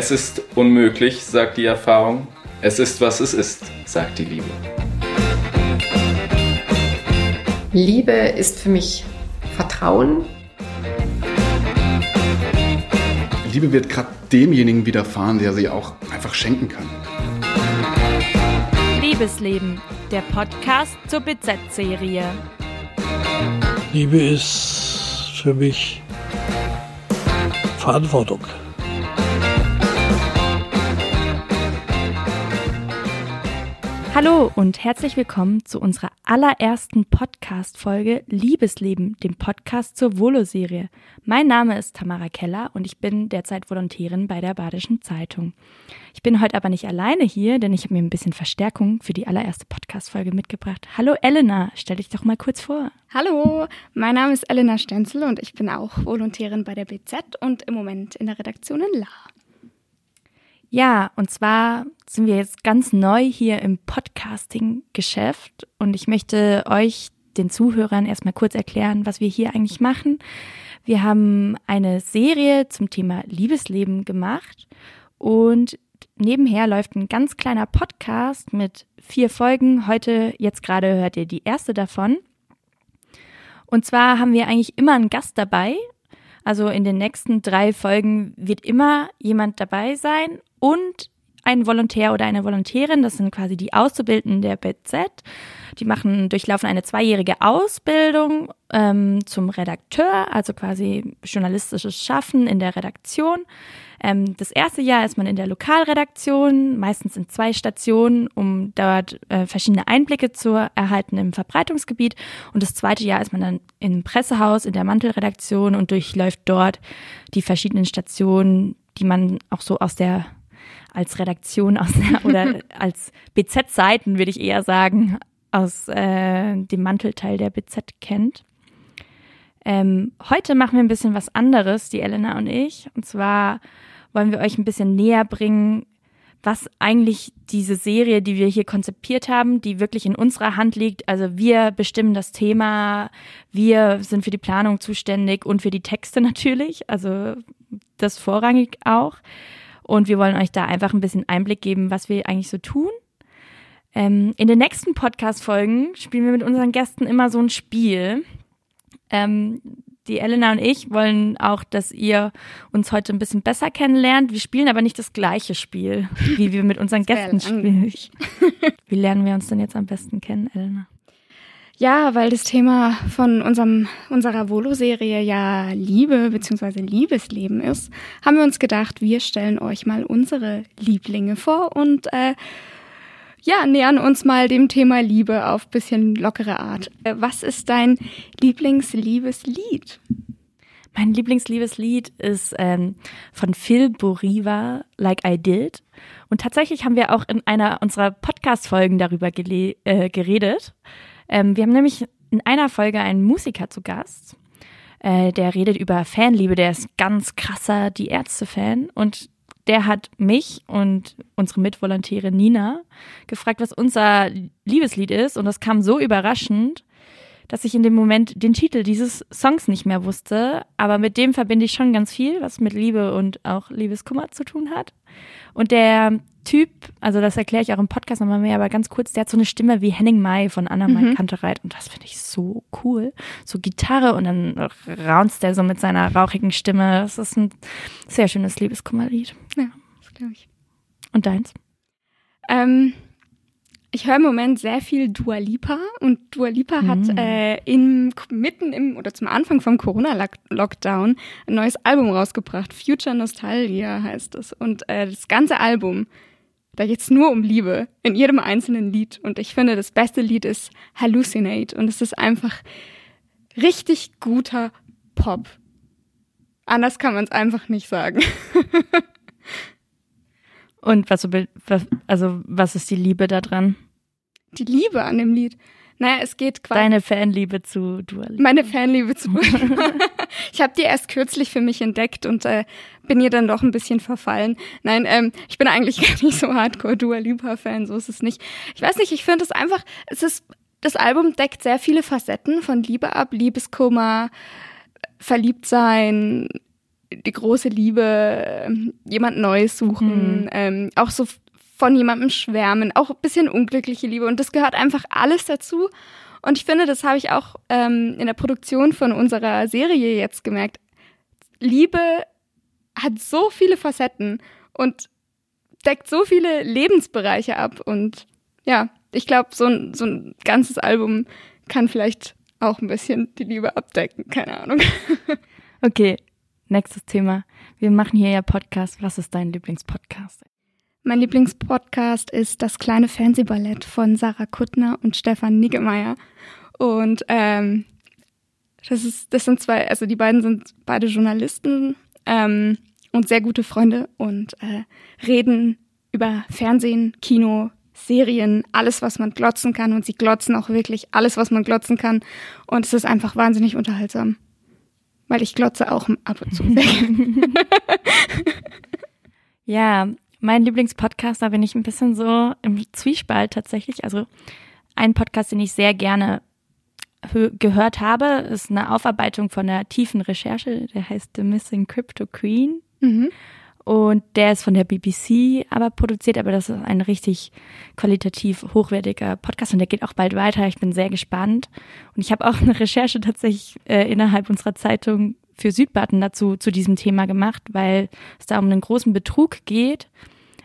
Es ist unmöglich, sagt die Erfahrung. Es ist, was es ist, sagt die Liebe. Liebe ist für mich Vertrauen. Liebe wird gerade demjenigen widerfahren, der sie auch einfach schenken kann. Liebesleben, der Podcast zur BZ-Serie. Liebe ist für mich Verantwortung. Hallo und herzlich willkommen zu unserer allerersten Podcast-Folge Liebesleben, dem Podcast zur Volo-Serie. Mein Name ist Tamara Keller und ich bin derzeit Volontärin bei der Badischen Zeitung. Ich bin heute aber nicht alleine hier, denn ich habe mir ein bisschen Verstärkung für die allererste Podcast-Folge mitgebracht. Hallo Elena, stell dich doch mal kurz vor. Hallo, mein Name ist Elena Stenzel und ich bin auch Volontärin bei der BZ und im Moment in der Redaktion in La. Ja, und zwar sind wir jetzt ganz neu hier im Podcasting-Geschäft und ich möchte euch, den Zuhörern, erstmal kurz erklären, was wir hier eigentlich machen. Wir haben eine Serie zum Thema Liebesleben gemacht und nebenher läuft ein ganz kleiner Podcast mit vier Folgen. Heute, jetzt gerade hört ihr die erste davon. Und zwar haben wir eigentlich immer einen Gast dabei. Also in den nächsten drei Folgen wird immer jemand dabei sein und ein Volontär oder eine Volontärin, das sind quasi die Auszubildenden der BZ. Die machen, durchlaufen eine zweijährige Ausbildung ähm, zum Redakteur, also quasi journalistisches Schaffen in der Redaktion. Ähm, das erste Jahr ist man in der Lokalredaktion, meistens in zwei Stationen, um dort äh, verschiedene Einblicke zu erhalten im Verbreitungsgebiet. Und das zweite Jahr ist man dann im Pressehaus, in der Mantelredaktion und durchläuft dort die verschiedenen Stationen, die man auch so aus der als Redaktion aus der, oder als BZ-Seiten, würde ich eher sagen, aus äh, dem Mantelteil der BZ kennt. Ähm, heute machen wir ein bisschen was anderes, die Elena und ich. Und zwar wollen wir euch ein bisschen näher bringen, was eigentlich diese Serie, die wir hier konzipiert haben, die wirklich in unserer Hand liegt. Also wir bestimmen das Thema, wir sind für die Planung zuständig und für die Texte natürlich. Also das vorrangig auch. Und wir wollen euch da einfach ein bisschen Einblick geben, was wir eigentlich so tun. Ähm, in den nächsten Podcast-Folgen spielen wir mit unseren Gästen immer so ein Spiel. Ähm, die Elena und ich wollen auch, dass ihr uns heute ein bisschen besser kennenlernt. Wir spielen aber nicht das gleiche Spiel, wie wir mit unseren Gästen spielen. Wie lernen wir uns denn jetzt am besten kennen, Elena? Ja, weil das Thema von unserem, unserer Volo-Serie ja Liebe bzw. Liebesleben ist, haben wir uns gedacht, wir stellen euch mal unsere Lieblinge vor und äh, ja, nähern uns mal dem Thema Liebe auf bisschen lockere Art. Äh, was ist dein Lieblingsliebeslied? Mein Lieblingsliebeslied ist ähm, von Phil Boriva, Like I Did. Und tatsächlich haben wir auch in einer unserer Podcast-Folgen darüber äh, geredet. Ähm, wir haben nämlich in einer Folge einen Musiker zu Gast. Äh, der redet über Fanliebe, der ist ganz krasser Die Ärzte-Fan und der hat mich und unsere Mitvolontäre Nina gefragt, was unser Liebeslied ist und das kam so überraschend, dass ich in dem Moment den Titel dieses Songs nicht mehr wusste, aber mit dem verbinde ich schon ganz viel, was mit Liebe und auch Liebeskummer zu tun hat. Und der Typ, also das erkläre ich auch im Podcast nochmal mehr, aber ganz kurz, der hat so eine Stimme wie Henning Mai von Anna Mai mhm. Kantereit und das finde ich so cool. So Gitarre und dann raunzt der so mit seiner rauchigen Stimme. Das ist ein sehr schönes Liebeskummerlied. Ja, das glaube ich. Und deins? Ähm, ich höre im Moment sehr viel Dua Lipa und Dua Lipa mhm. hat äh, in, mitten im oder zum Anfang vom Corona-Lockdown ein neues Album rausgebracht. Future Nostalgia heißt es. Und äh, das ganze Album da geht es nur um Liebe in jedem einzelnen Lied. Und ich finde, das beste Lied ist Hallucinate. Und es ist einfach richtig guter Pop. Anders kann man es einfach nicht sagen. Und was, also, was ist die Liebe da dran? Die Liebe an dem Lied. Naja, es geht quasi. Deine Fanliebe zu Dua Lipa. Meine Fanliebe zu Dua Lipa. ich habe die erst kürzlich für mich entdeckt und äh, bin ihr dann doch ein bisschen verfallen. Nein, ähm, ich bin eigentlich gar nicht so hardcore Dua Lipa-Fan, so ist es nicht. Ich weiß nicht, ich finde es einfach, es ist, das Album deckt sehr viele Facetten von Liebe ab, Liebeskummer, Verliebtsein, die große Liebe, ähm, jemand Neues suchen, Mhm. ähm, auch so von jemandem schwärmen, auch ein bisschen unglückliche Liebe. Und das gehört einfach alles dazu. Und ich finde, das habe ich auch ähm, in der Produktion von unserer Serie jetzt gemerkt. Liebe hat so viele Facetten und deckt so viele Lebensbereiche ab. Und ja, ich glaube, so ein, so ein ganzes Album kann vielleicht auch ein bisschen die Liebe abdecken. Keine Ahnung. Okay, nächstes Thema. Wir machen hier ja Podcast. Was ist dein Lieblingspodcast? Mein Lieblingspodcast ist Das kleine Fernsehballett von Sarah Kuttner und Stefan Niggemeier. Und ähm, das ist, das sind zwei, also die beiden sind beide Journalisten ähm, und sehr gute Freunde und äh, reden über Fernsehen, Kino, Serien, alles, was man glotzen kann. Und sie glotzen auch wirklich alles, was man glotzen kann. Und es ist einfach wahnsinnig unterhaltsam. Weil ich glotze auch ab und zu weg. Ja, mein Lieblingspodcast, da bin ich ein bisschen so im Zwiespalt tatsächlich. Also ein Podcast, den ich sehr gerne hö- gehört habe, ist eine Aufarbeitung von einer tiefen Recherche, der heißt The Missing Crypto Queen. mhm. Und der ist von der BBC aber produziert, aber das ist ein richtig qualitativ hochwertiger Podcast und der geht auch bald weiter. Ich bin sehr gespannt. Und ich habe auch eine Recherche tatsächlich äh, innerhalb unserer Zeitung für Südbaden dazu zu diesem Thema gemacht, weil es da um einen großen Betrug geht.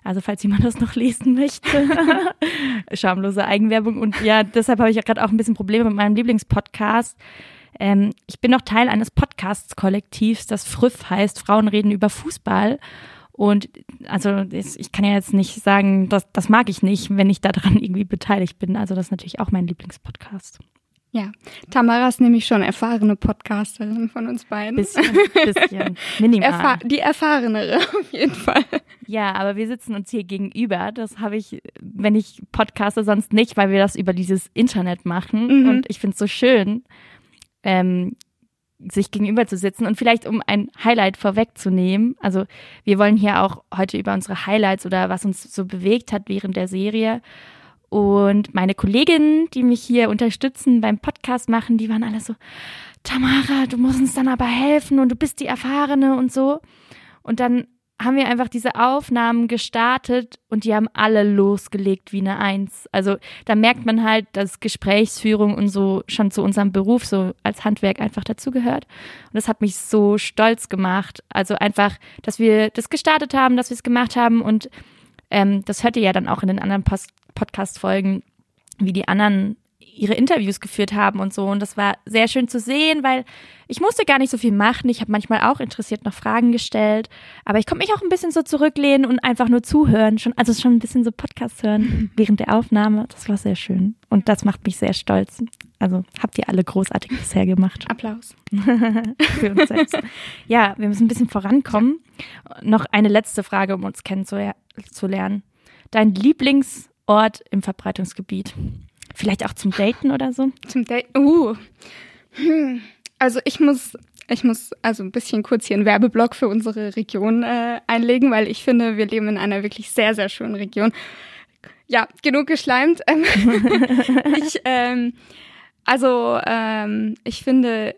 Also falls jemand das noch lesen möchte. Schamlose Eigenwerbung. Und ja, deshalb habe ich ja gerade auch ein bisschen Probleme mit meinem Lieblingspodcast. Ähm, ich bin noch Teil eines Podcasts-Kollektivs, das Früff heißt, Frauen reden über Fußball. Und also ich kann ja jetzt nicht sagen, das, das mag ich nicht, wenn ich daran irgendwie beteiligt bin. Also das ist natürlich auch mein Lieblingspodcast. Ja, Tamara ist nämlich schon erfahrene Podcasterin von uns beiden. Bisschen, bisschen, minimal. Erfa die erfahrenere auf jeden Fall. Ja, aber wir sitzen uns hier gegenüber. Das habe ich, wenn ich podcaste, sonst nicht, weil wir das über dieses Internet machen. Mhm. Und ich finde es so schön, ähm, sich gegenüber zu sitzen. Und vielleicht, um ein Highlight vorwegzunehmen, also wir wollen hier auch heute über unsere Highlights oder was uns so bewegt hat während der Serie. Und meine Kolleginnen, die mich hier unterstützen beim Podcast machen, die waren alle so, Tamara, du musst uns dann aber helfen und du bist die Erfahrene und so. Und dann haben wir einfach diese Aufnahmen gestartet und die haben alle losgelegt wie eine Eins. Also da merkt man halt, dass Gesprächsführung und so schon zu unserem Beruf so als Handwerk einfach dazugehört. Und das hat mich so stolz gemacht. Also einfach, dass wir das gestartet haben, dass wir es gemacht haben und ähm, das hört ihr ja dann auch in den anderen Post Podcast-Folgen, wie die anderen ihre Interviews geführt haben und so. Und das war sehr schön zu sehen, weil ich musste gar nicht so viel machen. Ich habe manchmal auch interessiert noch Fragen gestellt, aber ich konnte mich auch ein bisschen so zurücklehnen und einfach nur zuhören. Schon, also schon ein bisschen so Podcast hören während der Aufnahme. Das war sehr schön. Und das macht mich sehr stolz. Also habt ihr alle großartig bisher gemacht Applaus. für uns selbst. Ja, wir müssen ein bisschen vorankommen. Noch eine letzte Frage, um uns kennenzulernen. Dein Lieblingsort im Verbreitungsgebiet? Vielleicht auch zum Daten oder so? Zum Date. Uh. Hm. Also ich muss, ich muss also ein bisschen kurz hier einen Werbeblock für unsere Region äh, einlegen, weil ich finde, wir leben in einer wirklich sehr, sehr schönen Region. Ja, genug geschleimt. Ich, ähm, also ähm, ich finde,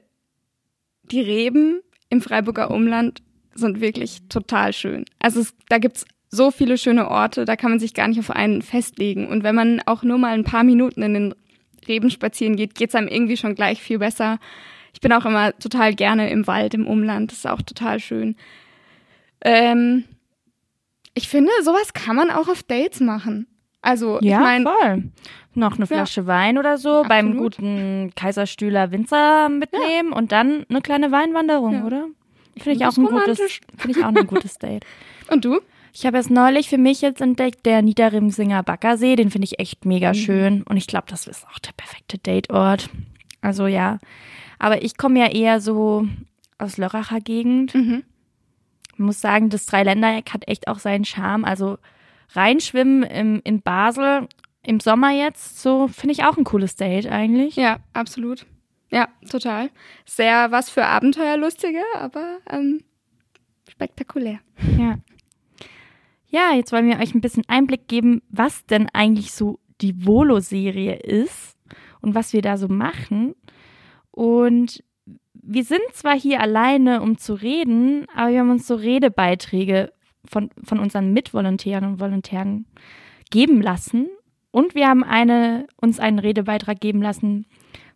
die Reben im Freiburger Umland sind wirklich total schön. Also es, da gibt's so viele schöne Orte, da kann man sich gar nicht auf einen festlegen. Und wenn man auch nur mal ein paar Minuten in den Reben spazieren geht, geht's einem irgendwie schon gleich viel besser. Ich bin auch immer total gerne im Wald, im Umland. Das ist auch total schön. Ähm, ich finde, sowas kann man auch auf Dates machen. Also, ich meine, voll. Noch eine Flasche Wein oder so beim Absolut. guten Kaiserstühler Winzer mitnehmen und dann eine kleine Weinwanderung, Ja. oder? Finde ich, find auch das ein gutes, romantisch. finde ich auch ein gutes Date. und du? Ich habe erst neulich für mich jetzt entdeckt, der Niederrimsinger Baggersee, den finde ich echt mega schön und ich glaube, das ist auch der perfekte Dateort. Also ja, aber ich komme ja eher so aus Lörracher Gegend. Mhm. Ich muss sagen, das Dreiländereck hat echt auch seinen Charme. Also reinschwimmen im, in Basel im Sommer jetzt, so finde ich auch ein cooles Date eigentlich. Ja, absolut. Ja, total. Sehr was für Abenteuerlustige, aber ähm, spektakulär. Ja. Ja, jetzt wollen wir euch ein bisschen Einblick geben, was denn eigentlich so die Volo-Serie ist und was wir da so machen. Und wir sind zwar hier alleine, um zu reden, aber wir haben uns so Redebeiträge von, von unseren Mitvolontären und Volontären geben lassen. Und wir haben eine, uns einen Redebeitrag geben lassen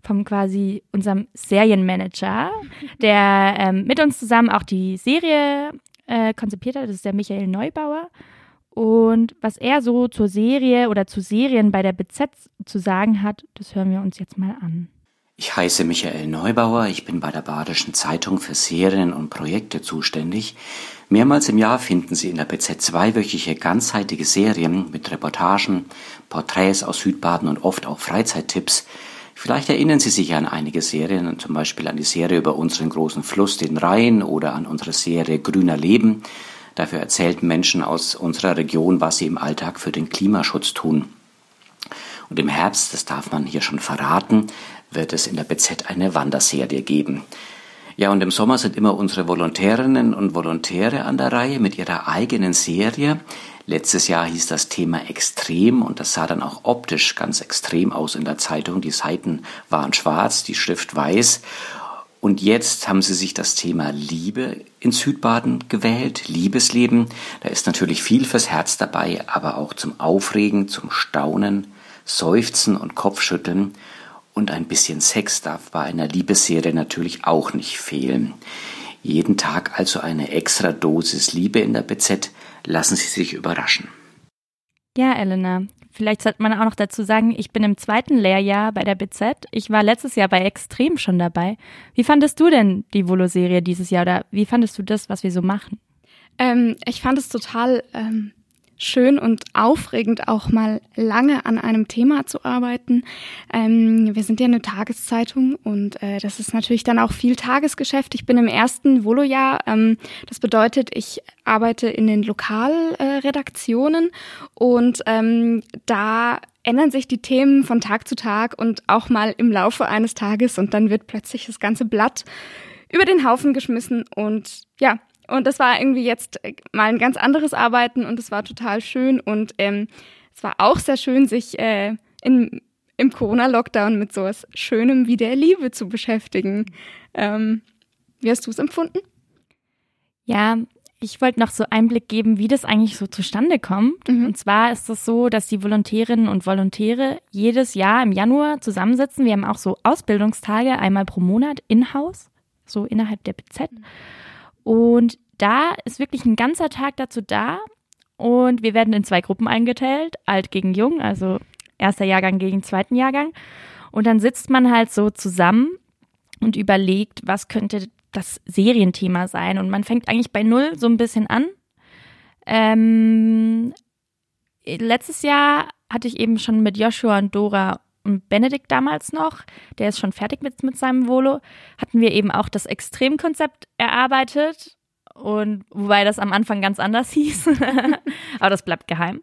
vom quasi unserem Serienmanager, der ähm, mit uns zusammen auch die Serie äh, konzipiert hat. Das ist der Michael Neubauer. Und was er so zur Serie oder zu Serien bei der BZ zu sagen hat, das hören wir uns jetzt mal an. Ich heiße Michael Neubauer, ich bin bei der Badischen Zeitung für Serien und Projekte zuständig. Mehrmals im Jahr finden Sie in der BZ zweiwöchige ganzheitliche Serien mit Reportagen, Porträts aus Südbaden und oft auch Freizeittipps. Vielleicht erinnern Sie sich an einige Serien, zum Beispiel an die Serie über unseren großen Fluss, den Rhein, oder an unsere Serie Grüner Leben. Dafür erzählten Menschen aus unserer Region, was sie im Alltag für den Klimaschutz tun. Und im Herbst, das darf man hier schon verraten, wird es in der BZ eine Wanderserie geben. Ja, und im Sommer sind immer unsere Volontärinnen und Volontäre an der Reihe mit ihrer eigenen Serie. Letztes Jahr hieß das Thema extrem und das sah dann auch optisch ganz extrem aus in der Zeitung. Die Seiten waren schwarz, die Schrift weiß. Und jetzt haben sie sich das Thema Liebe in Südbaden gewählt, Liebesleben. Da ist natürlich viel fürs Herz dabei, aber auch zum Aufregen, zum Staunen, Seufzen und Kopfschütteln. Und ein bisschen Sex darf bei einer Liebesserie natürlich auch nicht fehlen. Jeden Tag also eine extra Dosis Liebe in der BZ. Lassen Sie sich überraschen. Ja, Elena. Vielleicht sollte man auch noch dazu sagen, ich bin im zweiten Lehrjahr bei der BZ. Ich war letztes Jahr bei Extrem schon dabei. Wie fandest du denn die Volo-Serie dieses Jahr oder wie fandest du das, was wir so machen? Ähm, ich fand es total ähm, schön und aufregend, auch mal lange an einem Thema zu arbeiten. Ähm, wir sind ja eine Tageszeitung und äh, das ist natürlich dann auch viel Tagesgeschäft. Ich bin im ersten Volo-Jahr. Ähm, das bedeutet, ich arbeite in den Lokalredaktionen äh, und ähm, da ändern sich die Themen von Tag zu Tag und auch mal im Laufe eines Tages und dann wird plötzlich das ganze Blatt über den Haufen geschmissen und ja, und das war irgendwie jetzt äh, mal ein ganz anderes Arbeiten und es war total schön. Und ähm, es war auch sehr schön, sich äh, in, im Corona-Lockdown mit sowas Schönem wie der Liebe zu beschäftigen. Ähm, wie hast du es empfunden? Ja, ich wollte noch so Einblick geben, wie das eigentlich so zustande kommt. Mhm. Und zwar ist es so, dass die Volontärinnen und Volontäre jedes Jahr im Januar zusammensitzen. Wir haben auch so Ausbildungstage einmal pro Monat in-house, so innerhalb der BZ. Mhm. Und da ist wirklich ein ganzer Tag dazu da. Und wir werden in zwei Gruppen eingeteilt, alt gegen jung, also erster Jahrgang gegen zweiten Jahrgang. Und dann sitzt man halt so zusammen und überlegt, was könnte das Serienthema sein. Und man fängt eigentlich bei Null so ein bisschen an. Ähm, letztes Jahr hatte ich eben schon mit Joshua und Dora Benedikt damals noch, der ist schon fertig mit, mit seinem Volo, hatten wir eben auch das Extremkonzept erarbeitet. Und wobei das am Anfang ganz anders hieß, aber das bleibt geheim.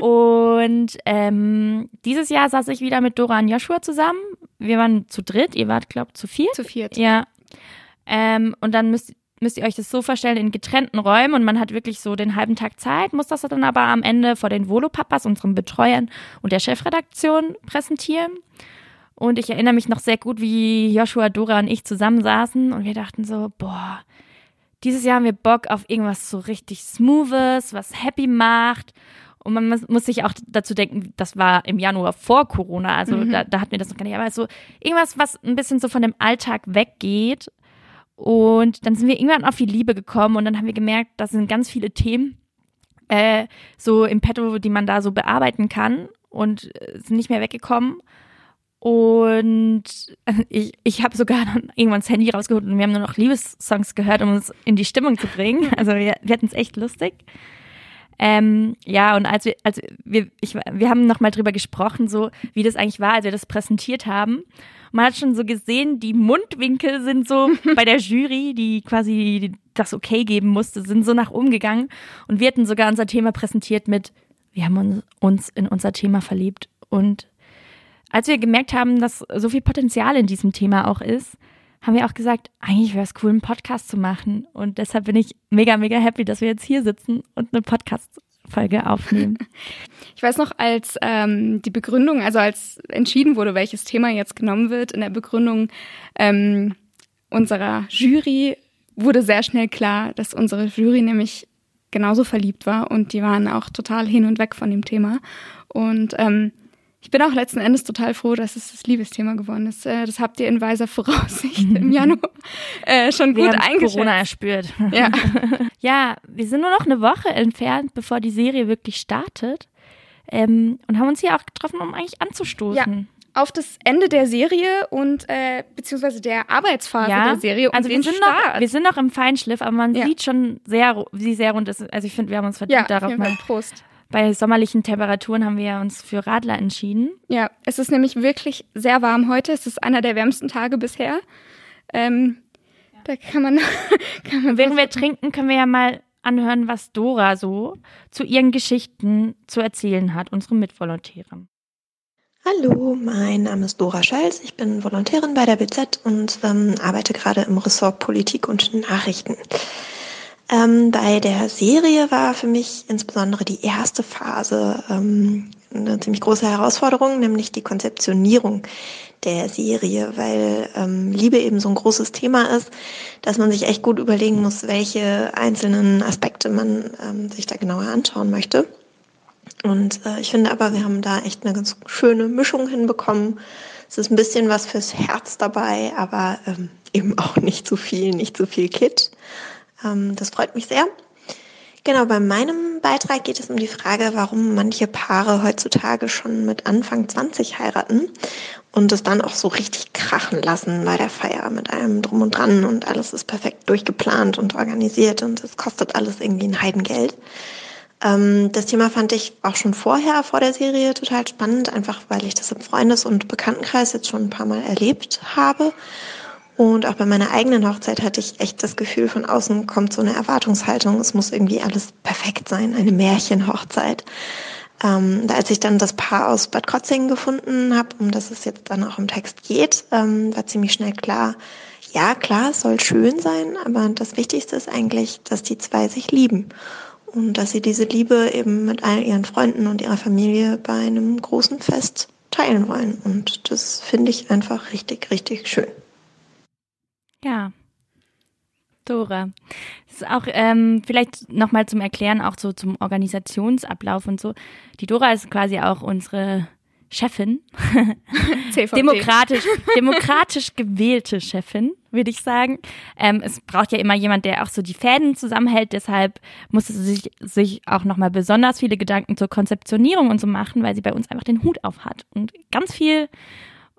Und ähm, dieses Jahr saß ich wieder mit Dora und Joshua zusammen. Wir waren zu dritt, ihr wart, glaubt, zu viert. Zu viert. Ja. Ähm, und dann müsst, müsst ihr euch das so vorstellen, in getrennten Räumen und man hat wirklich so den halben Tag Zeit, muss das dann aber am Ende vor den Volo-Papas, unseren Betreuern und der Chefredaktion präsentieren. Und ich erinnere mich noch sehr gut, wie Joshua, Dora und ich zusammensaßen und wir dachten so, boah, dieses Jahr haben wir Bock auf irgendwas so richtig Smoothes, was happy macht. Und man muss sich auch dazu denken, das war im Januar vor Corona, also mhm. da, da hatten wir das noch gar nicht. Aber so irgendwas, was ein bisschen so von dem Alltag weggeht und dann sind wir irgendwann auf die Liebe gekommen und dann haben wir gemerkt, das sind ganz viele Themen äh, so im Petto, die man da so bearbeiten kann und äh, sind nicht mehr weggekommen. Und ich, ich habe sogar dann irgendwann das Handy rausgeholt und wir haben nur noch Liebessongs gehört, um uns in die Stimmung zu bringen. Also wir, wir hatten es echt lustig. Ähm, ja, und als wir, also wir, ich, wir haben nochmal drüber gesprochen, so wie das eigentlich war, als wir das präsentiert haben man hat schon so gesehen, die Mundwinkel sind so bei der Jury, die quasi das okay geben musste, sind so nach oben gegangen. Und wir hatten sogar unser Thema präsentiert mit, wir haben uns in unser Thema verliebt. Und als wir gemerkt haben, dass so viel Potenzial in diesem Thema auch ist, haben wir auch gesagt, eigentlich wäre es cool, einen Podcast zu machen. Und deshalb bin ich mega, mega happy, dass wir jetzt hier sitzen und einen Podcast Folge aufnehmen. Ich weiß noch, als ähm, die Begründung, also als entschieden wurde, welches Thema jetzt genommen wird, in der Begründung ähm, unserer Jury wurde sehr schnell klar, dass unsere Jury nämlich genauso verliebt war und die waren auch total hin und weg von dem Thema. Und ähm, ich bin auch letzten Endes total froh, dass es das Liebesthema geworden ist. Äh, das habt ihr in weiser Voraussicht im Januar äh, schon Wir gut eingeschätzt. Corona erspürt. Ja. ja, wir sind nur noch eine Woche entfernt, bevor die Serie wirklich startet. Ähm, und haben uns hier auch getroffen, um eigentlich anzustoßen. Auf das Ende der Serie und äh, beziehungsweise der Arbeitsphase Ja, der Serie also wir sind, noch, wir sind noch im Feinschliff, aber man Ja. sieht schon sehr, wie sehr rund ist. Also ich finde, wir haben uns verdient ja, auf darauf mal. Prost. Bei sommerlichen Temperaturen haben wir ja uns für Radler entschieden. Ja, es ist nämlich wirklich sehr warm heute. Es ist einer der wärmsten Tage bisher. Ähm, Da kann man, kann man Während wir trinken, können wir ja mal anhören, was Dora so zu ihren Geschichten zu erzählen hat, unsere Mitvolontärin. Hallo, mein Name ist Dora Scholz. Ich bin Volontärin bei der BZ und ähm, arbeite gerade im Ressort Politik und Nachrichten. Ähm, bei der Serie war für mich insbesondere die erste Phase ähm, eine ziemlich große Herausforderung, nämlich die Konzeptionierung der Serie, weil ähm, Liebe eben so ein großes Thema ist, dass man sich echt gut überlegen muss, welche einzelnen Aspekte man ähm, sich da genauer anschauen möchte. Und äh, ich finde aber, wir haben da echt eine ganz schöne Mischung hinbekommen. Es ist ein bisschen was fürs Herz dabei, aber ähm, eben auch nicht zu viel, nicht zu viel Kit. Ähm, das freut mich sehr. Genau, bei meinem Beitrag geht es um die Frage, warum manche Paare heutzutage schon mit Anfang 20 heiraten und es dann auch so richtig krachen lassen bei der Feier mit allem drum und dran und alles ist perfekt durchgeplant und organisiert und es kostet alles irgendwie ein Heidengeld. Ähm, das Thema fand ich auch schon vorher, vor der Serie, total spannend, einfach weil ich das im Freundes- und Bekanntenkreis jetzt schon ein paar Mal erlebt habe. Und auch bei meiner eigenen Hochzeit hatte ich echt das Gefühl, von außen kommt so eine Erwartungshaltung, es muss irgendwie alles perfekt sein, eine Märchenhochzeit. Ähm, als ich dann das Paar aus Bad Krotzingen gefunden habe, um das es jetzt dann auch im Text geht, ähm, war ziemlich schnell klar, ja klar, es soll schön sein, aber das Wichtigste ist eigentlich, dass die zwei sich lieben und dass sie diese Liebe eben mit all ihren Freunden und ihrer Familie bei einem großen Fest teilen wollen. Und das finde ich einfach richtig, richtig schön. Ja. Dora. Das ist auch ähm, vielleicht nochmal zum Erklären, auch so zum Organisationsablauf und so. Die Dora ist quasi auch unsere Chefin. Demokratisch, demokratisch gewählte Chefin, würde ich sagen. Ähm, es braucht ja immer jemand, der auch so die Fäden zusammenhält. Deshalb musste sie sich, sich auch nochmal besonders viele Gedanken zur Konzeptionierung und so machen, weil sie bei uns einfach den Hut auf hat und ganz viel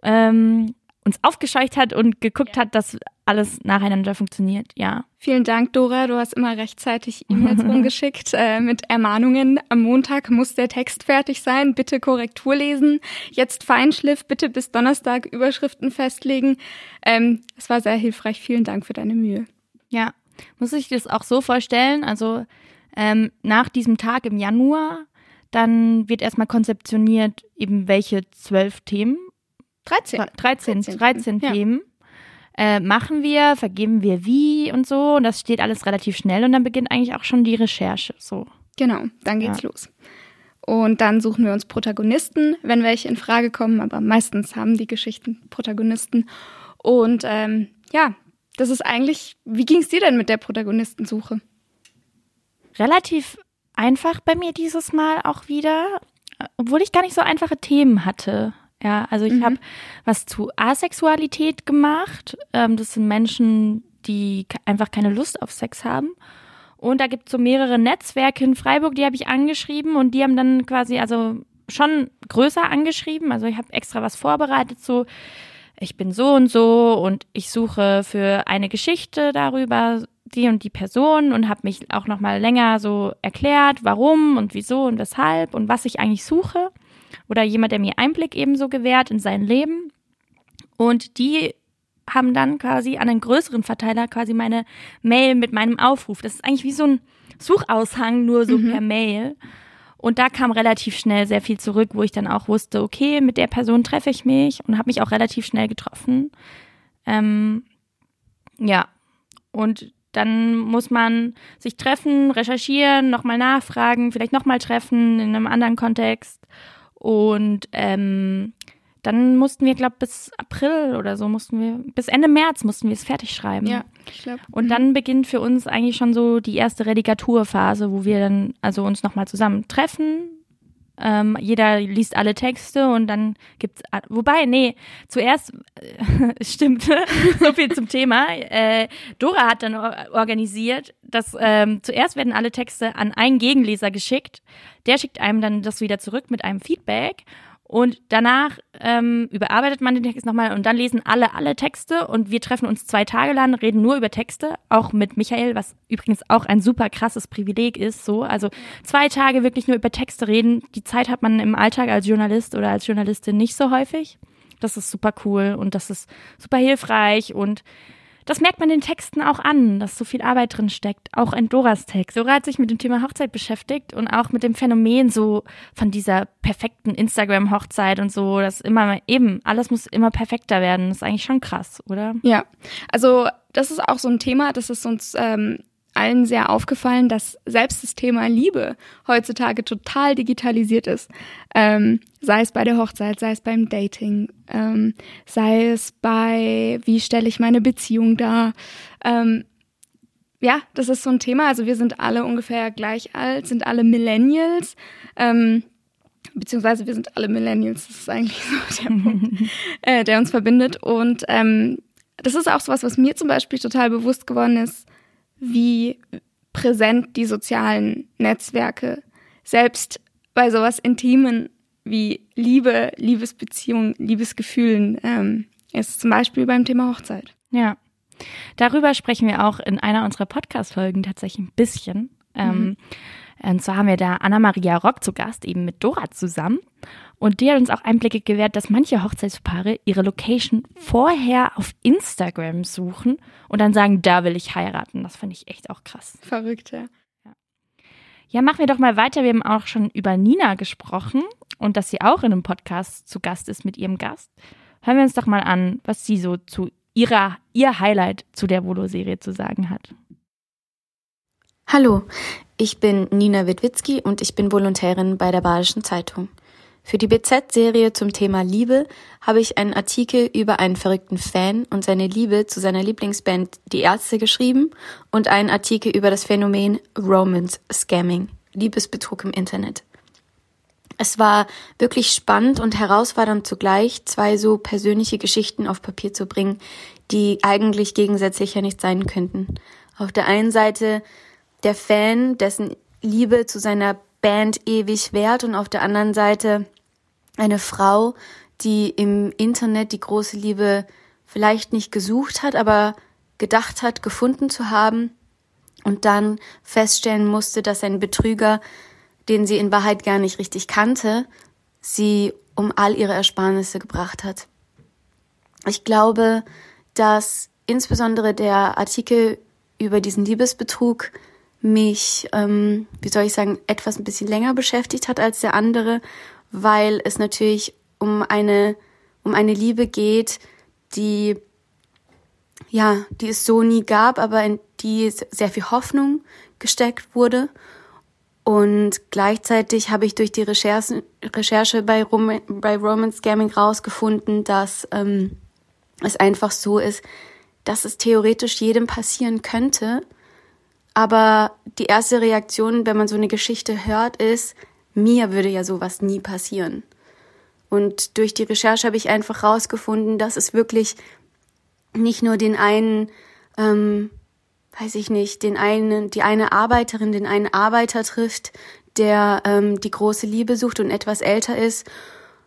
ähm, uns aufgescheucht hat und geguckt hat, dass alles nacheinander funktioniert. Ja. Vielen Dank, Dora. Du hast immer rechtzeitig E-Mails rumgeschickt äh, mit Ermahnungen. Am Montag muss der Text fertig sein. Bitte Korrektur lesen. Jetzt Feinschliff. Bitte bis Donnerstag Überschriften festlegen. Ähm, es war sehr hilfreich. Vielen Dank für deine Mühe. Ja. Muss ich das auch so vorstellen? Also ähm, nach diesem Tag im Januar, dann wird erstmal konzeptioniert, eben welche zwölf Themen 13. 13, 13, 13 ja. Themen äh, machen wir, vergeben wir wie und so. Und das steht alles relativ schnell und dann beginnt eigentlich auch schon die Recherche. So. Genau, dann geht's los. Und dann suchen wir uns Protagonisten, wenn welche in Frage kommen, aber meistens haben die Geschichten Protagonisten. Und ähm, ja, das ist eigentlich, wie ging's dir denn mit der Protagonistensuche? Relativ einfach bei mir dieses Mal auch wieder, obwohl ich gar nicht so einfache Themen hatte. Ja, also ich Mhm. habe was zu Asexualität gemacht. Ähm, das sind Menschen, die einfach keine Lust auf Sex haben. Und da gibt es so mehrere Netzwerke in Freiburg, die habe ich angeschrieben und die haben dann quasi also schon größer angeschrieben. Also ich habe extra was vorbereitet, so ich bin so und so und ich suche für eine Geschichte darüber die und die Person und habe mich auch noch mal länger so erklärt, warum und wieso und weshalb und was ich eigentlich suche oder jemand, der mir Einblick ebenso gewährt in sein Leben. Und die haben dann quasi an einen größeren Verteiler quasi meine Mail mit meinem Aufruf. Das ist eigentlich wie so ein Suchaushang, nur so per Mail. Und da kam relativ schnell sehr viel zurück, wo ich dann auch wusste, okay, mit der Person treffe ich mich und habe mich auch relativ schnell getroffen. Ähm, ja, und dann muss man sich treffen, recherchieren, nochmal nachfragen, vielleicht nochmal treffen in einem anderen Kontext. Und ähm, dann mussten wir, glaube bis April oder so mussten wir, bis Ende März mussten wir es fertig schreiben. Ja, ich glaube. Und dann beginnt für uns eigentlich schon so die erste Redigaturphase, wo wir dann also uns nochmal zusammen treffen. Ähm, jeder liest alle Texte und dann gibt's, wobei, nee, zuerst, äh, stimmt, so viel zum Thema. Äh, Dora hat dann organisiert, dass ähm, zuerst werden alle Texte an einen Gegenleser geschickt. Der schickt einem dann das wieder zurück mit einem Feedback und danach ähm, überarbeitet man den Text nochmal und dann lesen alle alle Texte und wir treffen uns zwei Tage lang, reden nur über Texte, auch mit Michael, was übrigens auch ein super krasses Privileg ist. So, also zwei Tage wirklich nur über Texte reden. Die Zeit hat man im Alltag als Journalist oder als Journalistin nicht so häufig. Das ist super cool und das ist super hilfreich und das merkt man den Texten auch an, dass so viel Arbeit drin steckt, auch in Doras Text. Dora hat sich mit dem Thema Hochzeit beschäftigt und auch mit dem Phänomen so von dieser perfekten Instagram-Hochzeit und so, dass immer eben, alles muss immer perfekter werden. Das ist eigentlich schon krass, oder? Ja, also das ist auch so ein Thema, das ist uns ähm, allen sehr aufgefallen, dass selbst das Thema Liebe heutzutage total digitalisiert ist. Ähm, sei es bei der Hochzeit, sei es beim Dating, ähm, sei es bei, wie stelle ich meine Beziehung dar. Ähm, ja, das ist so ein Thema. Also wir sind alle ungefähr gleich alt, sind alle Millennials. Ähm, beziehungsweise wir sind alle Millennials, das ist eigentlich so der Punkt, äh, der uns verbindet. Und ähm, das ist auch so was, was mir zum Beispiel total bewusst geworden ist, wie präsent die sozialen Netzwerke selbst bei sowas Intimen wie Liebe, Liebesbeziehungen, Liebesgefühlen ähm, ist, zum Beispiel beim Thema Hochzeit. Ja. Darüber sprechen wir auch in einer unserer Podcast-Folgen tatsächlich ein bisschen. Ähm, mhm. Ähm, und zwar haben wir da Anna-Maria Rock zu Gast, eben mit Dora zusammen. Und die hat uns auch Einblicke gewährt, dass manche Hochzeitspaare ihre Location vorher auf Instagram suchen und dann sagen, da will ich heiraten. Das finde ich echt auch krass. Verrückt, ja. Ja, machen wir doch mal weiter. Wir haben auch schon über Nina gesprochen und dass sie auch in einem Podcast zu Gast ist mit ihrem Gast. Hören wir uns doch mal an, was sie so zu ihrer, ihr Highlight zu der Volo-Serie zu sagen hat. Hallo, ich bin Nina Witwitzki und ich bin Volontärin bei der Badischen Zeitung. Für die BZ-Serie zum Thema Liebe habe ich einen Artikel über einen verrückten Fan und seine Liebe zu seiner Lieblingsband Die Ärzte geschrieben und einen Artikel über das Phänomen Romance Scamming, Liebesbetrug im Internet. Es war wirklich spannend und herausfordernd zugleich, zwei so persönliche Geschichten auf Papier zu bringen, die eigentlich gegensätzlicher nicht sein könnten. Auf der einen Seite der Fan, dessen Liebe zu seiner Band ewig währt und auf der anderen Seite eine Frau, die im Internet die große Liebe vielleicht nicht gesucht hat, aber gedacht hat, gefunden zu haben und dann feststellen musste, dass ein Betrüger, den sie in Wahrheit gar nicht richtig kannte, sie um all ihre Ersparnisse gebracht hat. Ich glaube, dass insbesondere der Artikel über diesen Liebesbetrug mich, ähm, wie soll ich sagen, etwas ein bisschen länger beschäftigt hat als der andere weil es natürlich um eine, um eine Liebe geht, die, ja, die es so nie gab, aber in die sehr viel Hoffnung gesteckt wurde. Und gleichzeitig habe ich durch die Recherche, Recherche bei, Rom, bei Roman Scamming rausgefunden, dass ähm, es einfach so ist, dass es theoretisch jedem passieren könnte. Aber die erste Reaktion, wenn man so eine Geschichte hört, ist, mir würde ja sowas nie passieren. Und durch die Recherche habe ich einfach rausgefunden, dass es wirklich nicht nur den einen, ähm, weiß ich nicht, den einen, die eine Arbeiterin, den einen Arbeiter trifft, der ähm, die große Liebe sucht und etwas älter ist,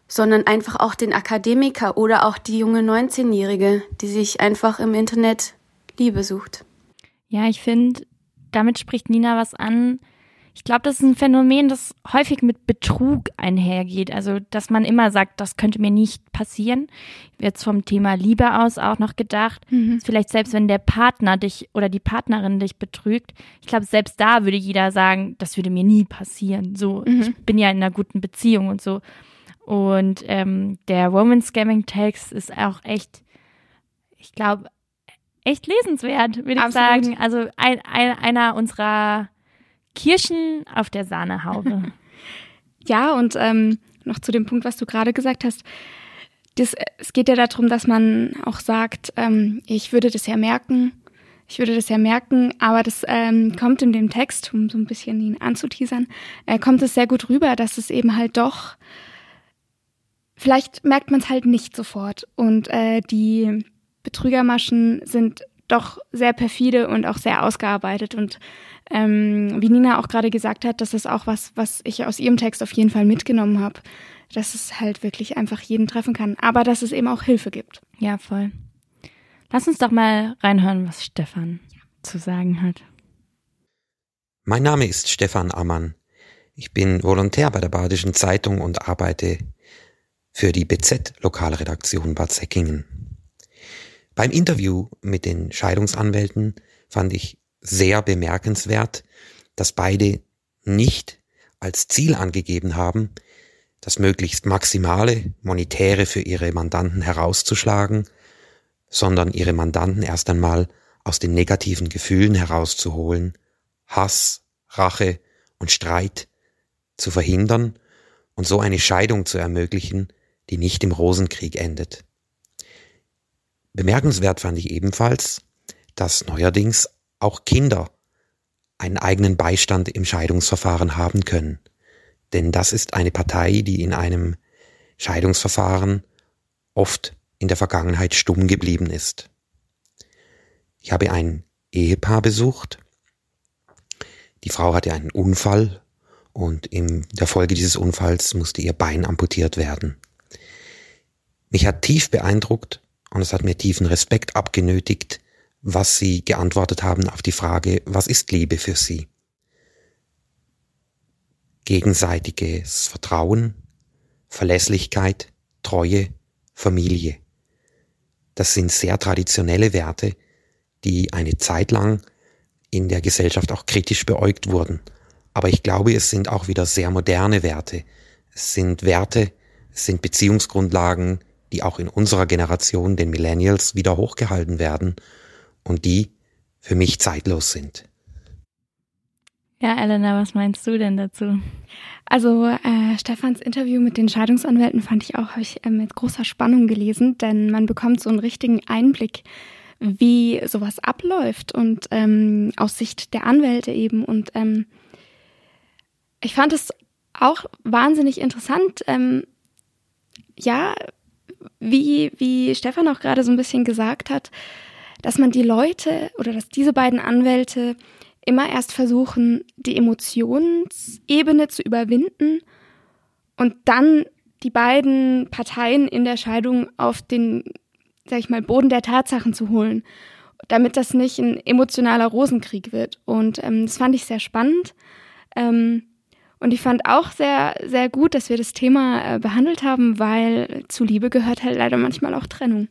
sondern einfach auch den Akademiker oder auch die junge 19-Jährige, die sich einfach im Internet Liebe sucht. Ja, ich finde, damit spricht Nina was an, ich glaube, das ist ein Phänomen, das häufig mit Betrug einhergeht. Also, dass man immer sagt, das könnte mir nicht passieren. Jetzt vom Thema Liebe aus auch noch gedacht. Mhm. Vielleicht selbst wenn der Partner dich oder die Partnerin dich betrügt. Ich glaube, selbst da würde jeder sagen, das würde mir nie passieren. So, mhm. ich bin ja in einer guten Beziehung und so. Und ähm, der Roman Scamming Text ist auch echt, ich glaube, echt lesenswert, würde ich sagen. Also ein, ein, einer unserer Kirschen auf der Sahnehaube. ja, und ähm, noch zu dem Punkt, was du gerade gesagt hast. das, es geht ja darum, dass man auch sagt, ähm, ich würde das ja merken, ich würde das ja merken, aber das ähm, kommt in dem Text, um so ein bisschen ihn anzuteasern, äh, kommt es sehr gut rüber, dass es eben halt doch, vielleicht merkt man es halt nicht sofort. Und äh, die Betrügermaschen sind doch sehr perfide und auch sehr ausgearbeitet. Und ähm, wie Nina auch gerade gesagt hat, das ist auch was, was ich aus ihrem Text auf jeden Fall mitgenommen habe, dass es halt wirklich einfach jeden treffen kann, aber dass es eben auch Hilfe gibt. Ja, voll. Lass uns doch mal reinhören, was Stefan zu sagen hat. Mein Name ist Stefan Ammann. Ich bin Volontär bei der Badischen Zeitung und arbeite für die BZ-Lokalredaktion Bad Säckingen. Beim Interview mit den Scheidungsanwälten fand ich sehr bemerkenswert, dass beide nicht als Ziel angegeben haben, das möglichst maximale Monetäre für ihre Mandanten herauszuschlagen, sondern ihre Mandanten erst einmal aus den negativen Gefühlen herauszuholen, Hass, Rache und Streit zu verhindern und so eine Scheidung zu ermöglichen, die nicht im Rosenkrieg endet. Bemerkenswert fand ich ebenfalls, dass neuerdings auch Kinder einen eigenen Beistand im Scheidungsverfahren haben können. Denn das ist eine Partei, die in einem Scheidungsverfahren oft in der Vergangenheit stumm geblieben ist. Ich habe ein Ehepaar besucht. Die Frau hatte einen Unfall und in der Folge dieses Unfalls musste ihr Bein amputiert werden. Mich hat tief beeindruckt und es hat mir tiefen Respekt abgenötigt, was sie geantwortet haben auf die Frage, was ist Liebe für sie? Gegenseitiges Vertrauen, Verlässlichkeit, Treue, Familie. Das sind sehr traditionelle Werte, die eine Zeit lang in der Gesellschaft auch kritisch beäugt wurden. Aber ich glaube, es sind auch wieder sehr moderne Werte. Es sind Werte, es sind Beziehungsgrundlagen, die auch in unserer Generation, den Millennials, wieder hochgehalten werden und die für mich zeitlos sind. Ja, Elena, was meinst du denn dazu? Also äh, Stefans Interview mit den Scheidungsanwälten fand ich auch, habe ich äh, mit großer Spannung gelesen, denn man bekommt so einen richtigen Einblick, wie sowas abläuft und ähm, aus Sicht der Anwälte eben. Und ähm, ich fand es auch wahnsinnig interessant, ähm, ja, wie, wie Stefan auch gerade so ein bisschen gesagt hat, dass man die Leute oder dass diese beiden Anwälte immer erst versuchen, die Emotionsebene zu überwinden und dann die beiden Parteien in der Scheidung auf den, sag ich mal, Boden der Tatsachen zu holen, damit das nicht ein emotionaler Rosenkrieg wird. Und ähm, das fand ich sehr spannend. Ähm, und ich fand auch sehr, sehr gut, dass wir das Thema äh, behandelt haben, weil zu Liebe gehört halt leider manchmal auch Trennung.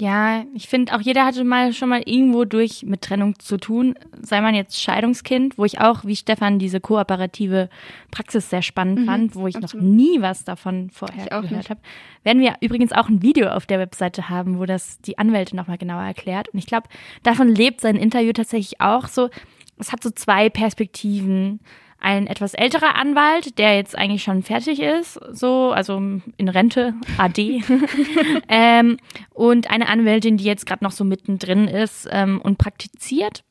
Ja, ich finde auch jeder hatte mal schon mal irgendwo durch mit Trennung zu tun. Sei man jetzt Scheidungskind, wo ich auch wie Stefan diese kooperative Praxis sehr spannend mhm, fand, wo ich absolut. noch nie was davon vorher gehört habe. Werden wir übrigens auch ein Video auf der Webseite haben, wo das die Anwälte nochmal genauer erklärt. Und ich glaube, davon lebt sein Interview tatsächlich auch so. Es hat so zwei Perspektiven ein etwas älterer Anwalt, der jetzt eigentlich schon fertig ist, so, also in Rente, AD, ähm, und eine Anwältin, die jetzt gerade noch so mittendrin ist ähm, und praktiziert.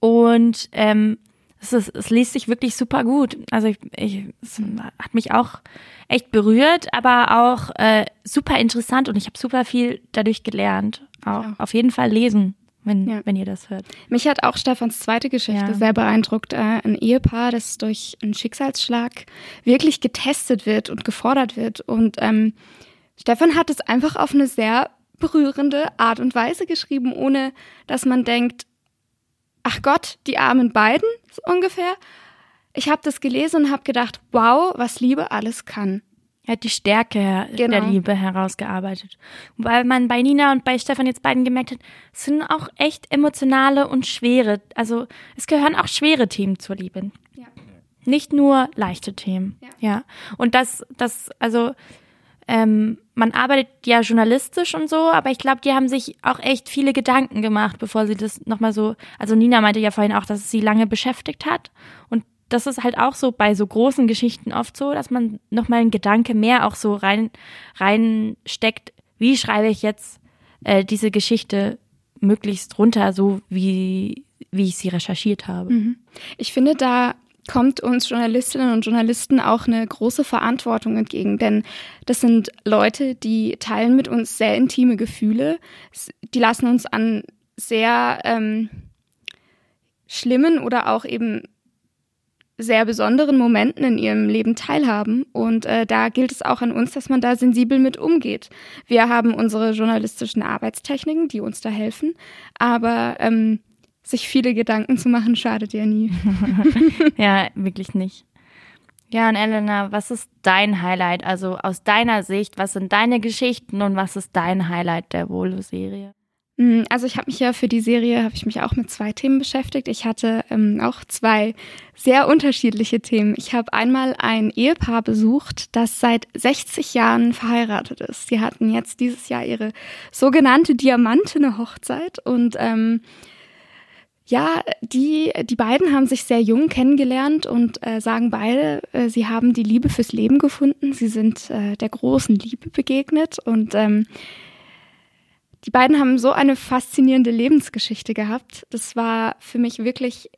Und ähm, es, ist, es liest sich wirklich super gut. Also ich, ich, es hat mich auch echt berührt, aber auch äh, super interessant und ich habe super viel dadurch gelernt. Auch ja. auf jeden Fall lesen wenn, ja. wenn ihr das hört. Mich hat auch Stefans zweite Geschichte ja. sehr beeindruckt. Äh, ein Ehepaar, das durch einen Schicksalsschlag wirklich getestet wird und gefordert wird. Und ähm, Stefan hat es einfach auf eine sehr berührende Art und Weise geschrieben, ohne dass man denkt, ach Gott, die armen beiden, so ungefähr. Ich habe das gelesen und habe gedacht, wow, was Liebe alles kann. Er hat die Stärke genau. der Liebe herausgearbeitet. Weil man bei Nina und bei Stefan jetzt beiden gemerkt hat, es sind auch echt emotionale und schwere, also es gehören auch schwere Themen zur Liebe. Ja. Nicht nur leichte Themen. Ja. ja. Und das, das, also ähm, man arbeitet ja journalistisch und so, aber ich glaube, die haben sich auch echt viele Gedanken gemacht, bevor sie das nochmal so, also Nina meinte ja vorhin auch, dass es sie lange beschäftigt hat. Und das ist halt auch so bei so großen Geschichten oft so, dass man nochmal einen Gedanke mehr auch so rein, reinsteckt, wie schreibe ich jetzt äh, diese Geschichte möglichst runter, so wie, wie ich sie recherchiert habe. Mhm. Ich finde, da kommt uns Journalistinnen und Journalisten auch eine große Verantwortung entgegen, denn das sind Leute, die teilen mit uns sehr intime Gefühle, die lassen uns an sehr ähm, schlimmen oder auch eben sehr besonderen Momenten in ihrem Leben teilhaben. Und äh, da gilt es auch an uns, dass man da sensibel mit umgeht. Wir haben unsere journalistischen Arbeitstechniken, die uns da helfen, aber ähm, sich viele Gedanken zu machen, schadet ja nie. ja, wirklich nicht. Ja, und Elena, was ist dein Highlight? Also aus deiner Sicht, was sind deine Geschichten und was ist dein Highlight der Volo-Serie? Hm, also ich habe mich ja für die Serie, habe ich mich auch mit zwei Themen beschäftigt. Ich hatte ähm, auch zwei sehr unterschiedliche Themen. Ich habe einmal ein Ehepaar besucht, das seit 60 Jahren verheiratet ist. Sie hatten jetzt dieses Jahr ihre sogenannte diamantene Hochzeit und ähm, ja, die, die beiden haben sich sehr jung kennengelernt und äh, sagen beide, äh, sie haben die Liebe fürs Leben gefunden. Sie sind äh, der großen Liebe begegnet und ähm, die beiden haben so eine faszinierende Lebensgeschichte gehabt. Das war für mich wirklich,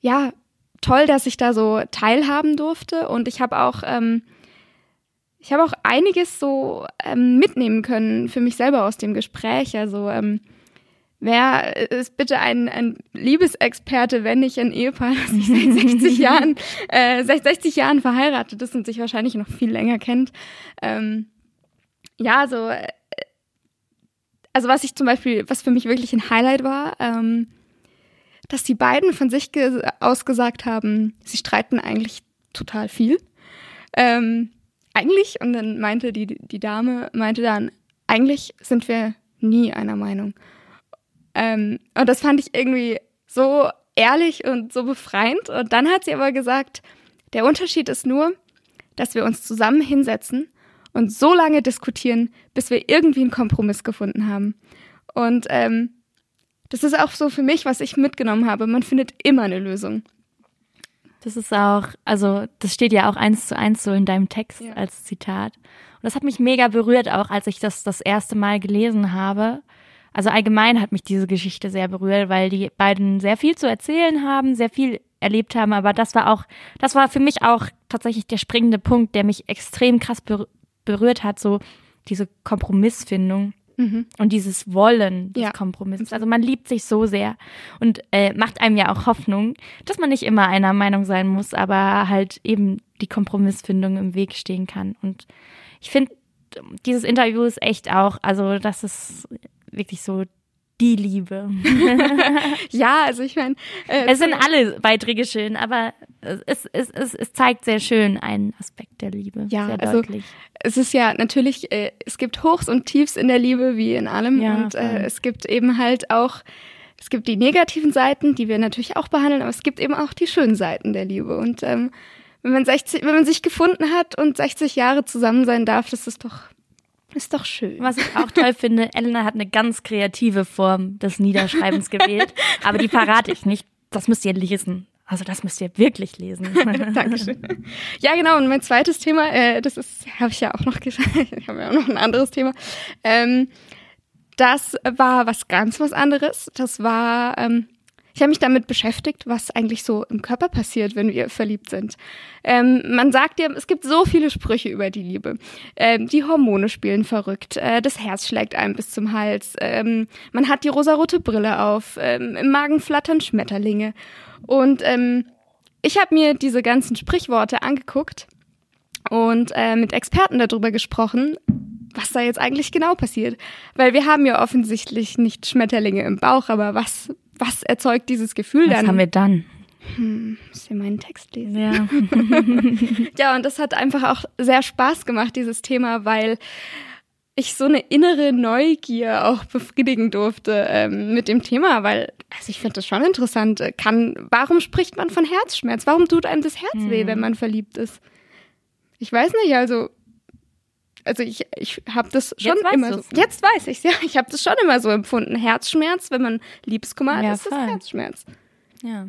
ja, toll, dass ich da so teilhaben durfte und ich habe auch, ähm, ich habe auch einiges so ähm, mitnehmen können für mich selber aus dem Gespräch. Also ähm, Wer ist bitte ein, ein Liebesexperte, wenn nicht ein Ehepaar, das sich seit 60 Jahren, äh, seit 60 Jahren verheiratet ist und sich wahrscheinlich noch viel länger kennt? Ähm, ja, so, äh, also was ich zum Beispiel, was für mich wirklich ein Highlight war, ähm, dass die beiden von sich aus gesagt haben, sie streiten eigentlich total viel. Ähm, eigentlich, und dann meinte die, die Dame, meinte dann, eigentlich sind wir nie einer Meinung. Ähm, und das fand ich irgendwie so ehrlich und so befreiend. Und dann hat sie aber gesagt, der Unterschied ist nur, dass wir uns zusammen hinsetzen und so lange diskutieren, bis wir irgendwie einen Kompromiss gefunden haben. Und ähm, das ist auch so für mich, was ich mitgenommen habe. Man findet immer eine Lösung. Das ist auch, also das steht ja auch eins zu eins so in deinem Text ja. als Zitat. Und das hat mich mega berührt, auch als ich das das erste Mal gelesen habe, also allgemein hat mich diese Geschichte sehr berührt, weil die beiden sehr viel zu erzählen haben, sehr viel erlebt haben, aber das war auch, das war für mich auch tatsächlich der springende Punkt, der mich extrem krass berührt hat, so diese Kompromissfindung. Mhm. Und dieses Wollen des ja. Kompromisses. Also man liebt sich so sehr und äh, macht einem ja auch Hoffnung, dass man nicht immer einer Meinung sein muss, aber halt eben die Kompromissfindung im Weg stehen kann. Und ich finde, dieses Interview ist echt auch, also das ist wirklich so die Liebe. ja, also ich meine. Äh, es sind alle Beiträge schön, aber es, es, es, es zeigt sehr schön einen Aspekt der Liebe. Ja, also es ist ja natürlich, äh, es gibt Hochs und Tiefs in der Liebe, wie in allem. Ja, und äh, es gibt eben halt auch, es gibt die negativen Seiten, die wir natürlich auch behandeln, aber es gibt eben auch die schönen Seiten der Liebe. Und ähm, wenn man 60, wenn man sich gefunden hat und 60 Jahre zusammen sein darf, das ist doch ist doch schön. Was ich auch toll finde, Elena hat eine ganz kreative Form des Niederschreibens gewählt, aber die verrate ich nicht. Das müsst ihr lesen. Also das müsst ihr wirklich lesen. Dankeschön. Ja, genau. Und mein zweites Thema, äh, das ist, habe ich ja auch noch gesagt, ich habe ja auch noch ein anderes Thema. Ähm, das war was ganz was anderes. Das war ähm, ich habe mich damit beschäftigt, was eigentlich so im Körper passiert, wenn wir verliebt sind. Ähm, man sagt ja, es gibt so viele Sprüche über die Liebe. Ähm, die Hormone spielen verrückt, äh, das Herz schlägt einem bis zum Hals, ähm, man hat die rosarote Brille auf, ähm, im Magen flattern Schmetterlinge. Und ähm, ich habe mir diese ganzen Sprichworte angeguckt und äh, mit Experten darüber gesprochen, was da jetzt eigentlich genau passiert. Weil wir haben ja offensichtlich nicht Schmetterlinge im Bauch, aber was, was erzeugt dieses Gefühl was dann? Was haben wir dann? Hm, muss ja meinen Text lesen. Ja. ja, und das hat einfach auch sehr Spaß gemacht, dieses Thema, weil ich so eine innere Neugier auch befriedigen durfte ähm, mit dem Thema, weil also ich finde das schon interessant. Kann, warum spricht man von Herzschmerz? Warum tut einem das Herz hm. weh, wenn man verliebt ist? Ich weiß nicht, also also ich, ich habe das schon jetzt immer so. Jetzt weiß ich ja. Ich habe das schon immer so empfunden. Herzschmerz, wenn man Liebeskummer hat, ja, ist das Herzschmerz. Ja.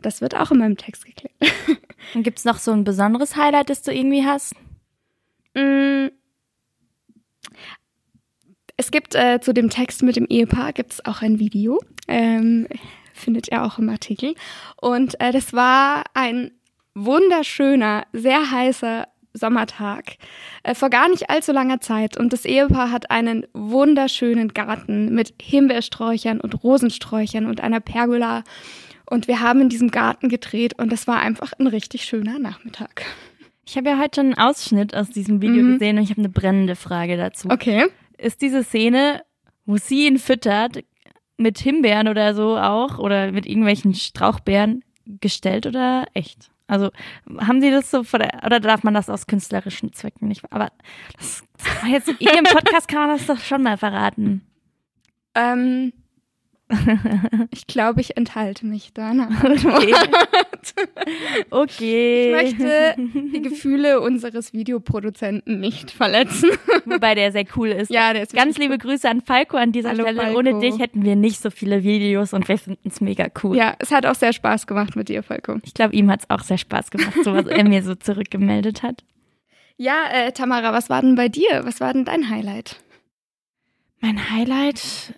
Das wird auch in meinem Text geklärt. Und gibt es noch so ein besonderes Highlight, das du irgendwie hast? Mm. Es gibt äh, zu dem Text mit dem Ehepaar gibt es auch ein Video. Ähm, findet ihr auch im Artikel. Und äh, das war ein wunderschöner, sehr heißer Sommertag äh, vor gar nicht allzu langer Zeit und das Ehepaar hat einen wunderschönen Garten mit Himbeersträuchern und Rosensträuchern und einer Pergola und wir haben in diesem Garten gedreht und das war einfach ein richtig schöner Nachmittag. Ich habe ja heute schon einen Ausschnitt aus diesem Video mhm. gesehen und ich habe eine brennende Frage dazu. Okay. Ist diese Szene, wo sie ihn füttert, mit Himbeeren oder so auch oder mit irgendwelchen Strauchbeeren gestellt oder echt? Also haben Sie das so vor der, oder darf man das aus künstlerischen Zwecken nicht? Aber das, das jetzt hier im Podcast kann man das doch schon mal verraten. Ähm, ich glaube, ich enthalte mich da. Okay. okay. Ich möchte die Gefühle unseres Videoproduzenten nicht verletzen. Wobei der sehr cool ist. Ja, der ist Ganz liebe Grüße an Falco an dieser Hallo, Stelle. Falco. Ohne dich hätten wir nicht so viele Videos und wir finden es mega cool. Ja, es hat auch sehr Spaß gemacht mit dir, Falco. Ich glaube, ihm hat es auch sehr Spaß gemacht, so was er mir so zurückgemeldet hat. Ja, äh, Tamara, was war denn bei dir? Was war denn dein Highlight? Mein Highlight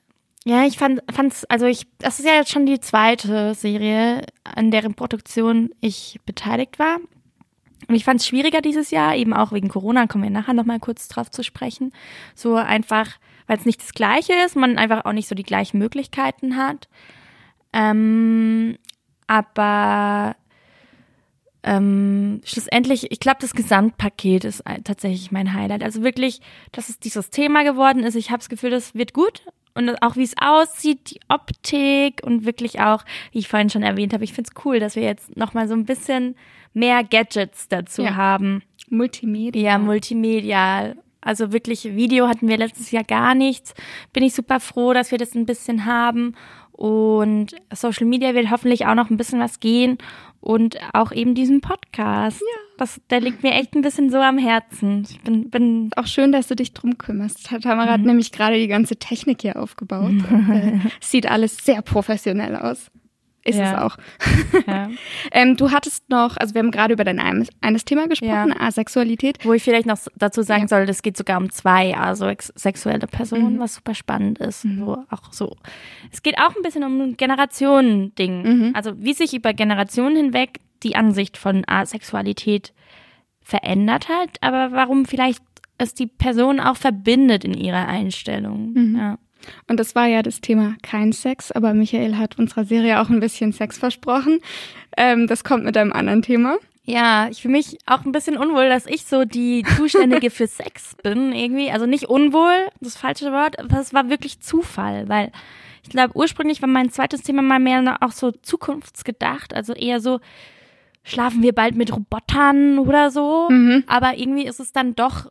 ja, ich fand, fand's, also ich, das ist ja jetzt schon die zweite Serie, an deren Produktion ich beteiligt war. Und ich fand es schwieriger dieses Jahr, eben auch wegen Corona, kommen wir nachher nochmal kurz drauf zu sprechen. So einfach, weil es nicht das Gleiche ist, man einfach auch nicht so die gleichen Möglichkeiten hat. Ähm, aber ähm, schlussendlich, ich glaube, das Gesamtpaket ist tatsächlich mein Highlight. Also wirklich, dass es dieses Thema geworden ist. Ich habe das Gefühl, das wird gut und auch wie es aussieht, die Optik und wirklich auch, wie ich vorhin schon erwähnt habe, ich finde es cool, dass wir jetzt nochmal so ein bisschen mehr Gadgets dazu Ja. haben. Multimedia. Ja, multimedial. Also wirklich, Video hatten wir letztes Jahr gar nichts. Bin ich super froh, dass wir das ein bisschen haben. Und Social Media wird hoffentlich auch noch ein bisschen was gehen. Und auch eben diesen Podcast. Ja. Das, der liegt mir echt ein bisschen so am Herzen. Ich bin, bin Auch schön, dass du dich drum kümmerst. Tamara hat nämlich gerade die ganze Technik hier aufgebaut. äh, sieht alles sehr professionell aus. Ist Ja. es auch. ja. Ähm, du hattest noch, also wir haben gerade über dein eines, eines Thema gesprochen, Asexualität. Wo ich vielleicht noch dazu sagen soll, das geht sogar um zwei asexuelle Personen, was super spannend ist. So, auch so. Es geht auch ein bisschen um ein Generationending. Also wie sich über Generationen hinweg die Ansicht von Asexualität verändert hat, aber warum vielleicht es die Person auch verbindet in ihrer Einstellung. Ja. Und das war ja das Thema kein Sex, aber Michael hat unserer Serie auch ein bisschen Sex versprochen. Ähm, das kommt mit einem anderen Thema. Ja, ich fühle mich auch ein bisschen unwohl, dass ich so die Zuständige für Sex bin irgendwie. Also nicht unwohl, das falsche Wort, aber es war wirklich Zufall, weil ich glaube, ursprünglich war mein zweites Thema mal mehr auch so zukunftsgedacht, also eher so, schlafen wir bald mit Robotern oder so. Aber irgendwie ist es dann doch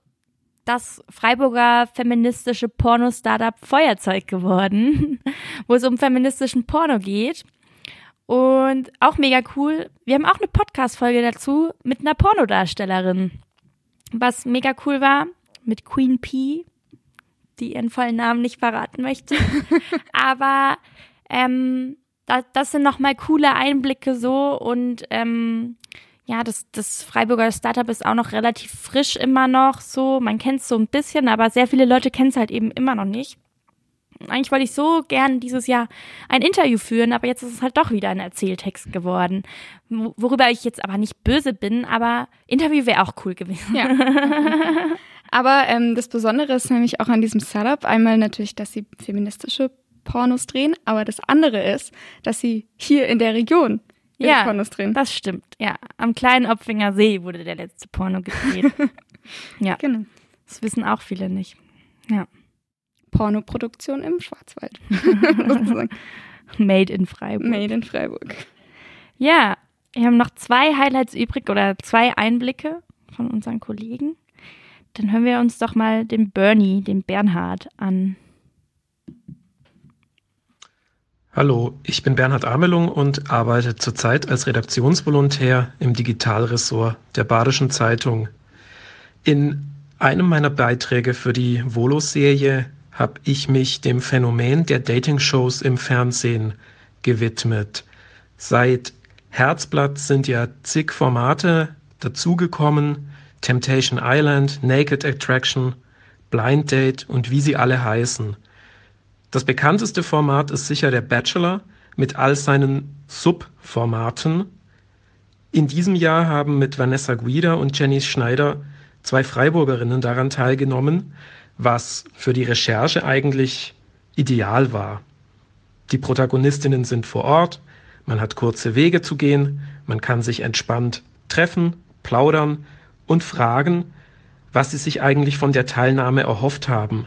das Freiburger feministische Porno-Startup Feuerzeug geworden, wo es um feministischen Porno geht. Und auch mega cool. Wir haben auch eine Podcast-Folge dazu mit einer Pornodarstellerin. Was mega cool war, mit Queen P, die ihren vollen Namen nicht verraten möchte. Aber ähm, das, das sind nochmal coole Einblicke so und ähm, ja, das, das Freiburger Startup ist auch noch relativ frisch immer noch so. Man kennt es so ein bisschen, aber sehr viele Leute kennen es halt eben immer noch nicht. Eigentlich wollte ich so gern dieses Jahr ein Interview führen, aber jetzt ist es halt doch wieder ein Erzähltext geworden. Wo- Worüber ich jetzt aber nicht böse bin, aber Interview wäre auch cool gewesen. Ja. Aber ähm, das Besondere ist nämlich auch an diesem Startup einmal natürlich, dass sie feministische Pornos drehen, aber das andere ist, dass sie hier in der Region ihre Ja, Pornos drehen. das stimmt. Ja, am kleinen Opfinger See wurde der letzte Porno gedreht. ja, Genau. das wissen auch viele nicht. Ja, Pornoproduktion im Schwarzwald. Made in Freiburg. Made in Freiburg. Ja, wir haben noch zwei Highlights übrig oder zwei Einblicke von unseren Kollegen. Dann hören wir uns doch mal den Bernie, den Bernhard an. Hallo, ich bin Bernhard Amelung und arbeite zurzeit als Redaktionsvolontär im Digitalressort der Badischen Zeitung. In einem meiner Beiträge für die Volo-Serie habe ich mich dem Phänomen der Dating-Shows im Fernsehen gewidmet. Seit Herzblatt sind ja zig Formate dazugekommen. Temptation Island, Naked Attraction, Blind Date und wie sie alle heißen. Das bekannteste Format ist sicher der Bachelor mit all seinen Subformaten. In diesem Jahr haben mit Vanessa Guida und Jenny Schneider zwei Freiburgerinnen daran teilgenommen, was für die Recherche eigentlich ideal war. Die Protagonistinnen sind vor Ort, man hat kurze Wege zu gehen, man kann sich entspannt treffen, plaudern und fragen, was sie sich eigentlich von der Teilnahme erhofft haben.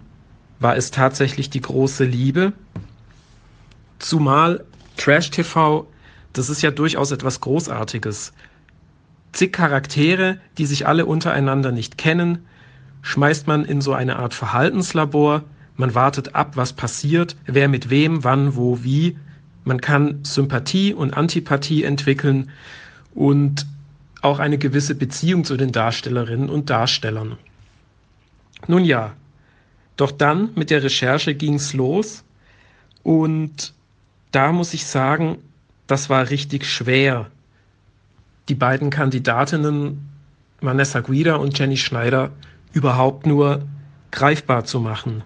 War es tatsächlich die große Liebe? Zumal Trash TV, das ist ja durchaus etwas Großartiges. Zig Charaktere, die sich alle untereinander nicht kennen, schmeißt man in so eine Art Verhaltenslabor, man wartet ab, was passiert, wer mit wem, wann, wo, wie. Man kann Sympathie und Antipathie entwickeln und auch eine gewisse Beziehung zu den Darstellerinnen und Darstellern. Nun ja, doch dann mit der Recherche ging's los und da muss ich sagen, das war richtig schwer. Die beiden Kandidatinnen Vanessa Guida und Jenny Schneider überhaupt nur greifbar zu machen.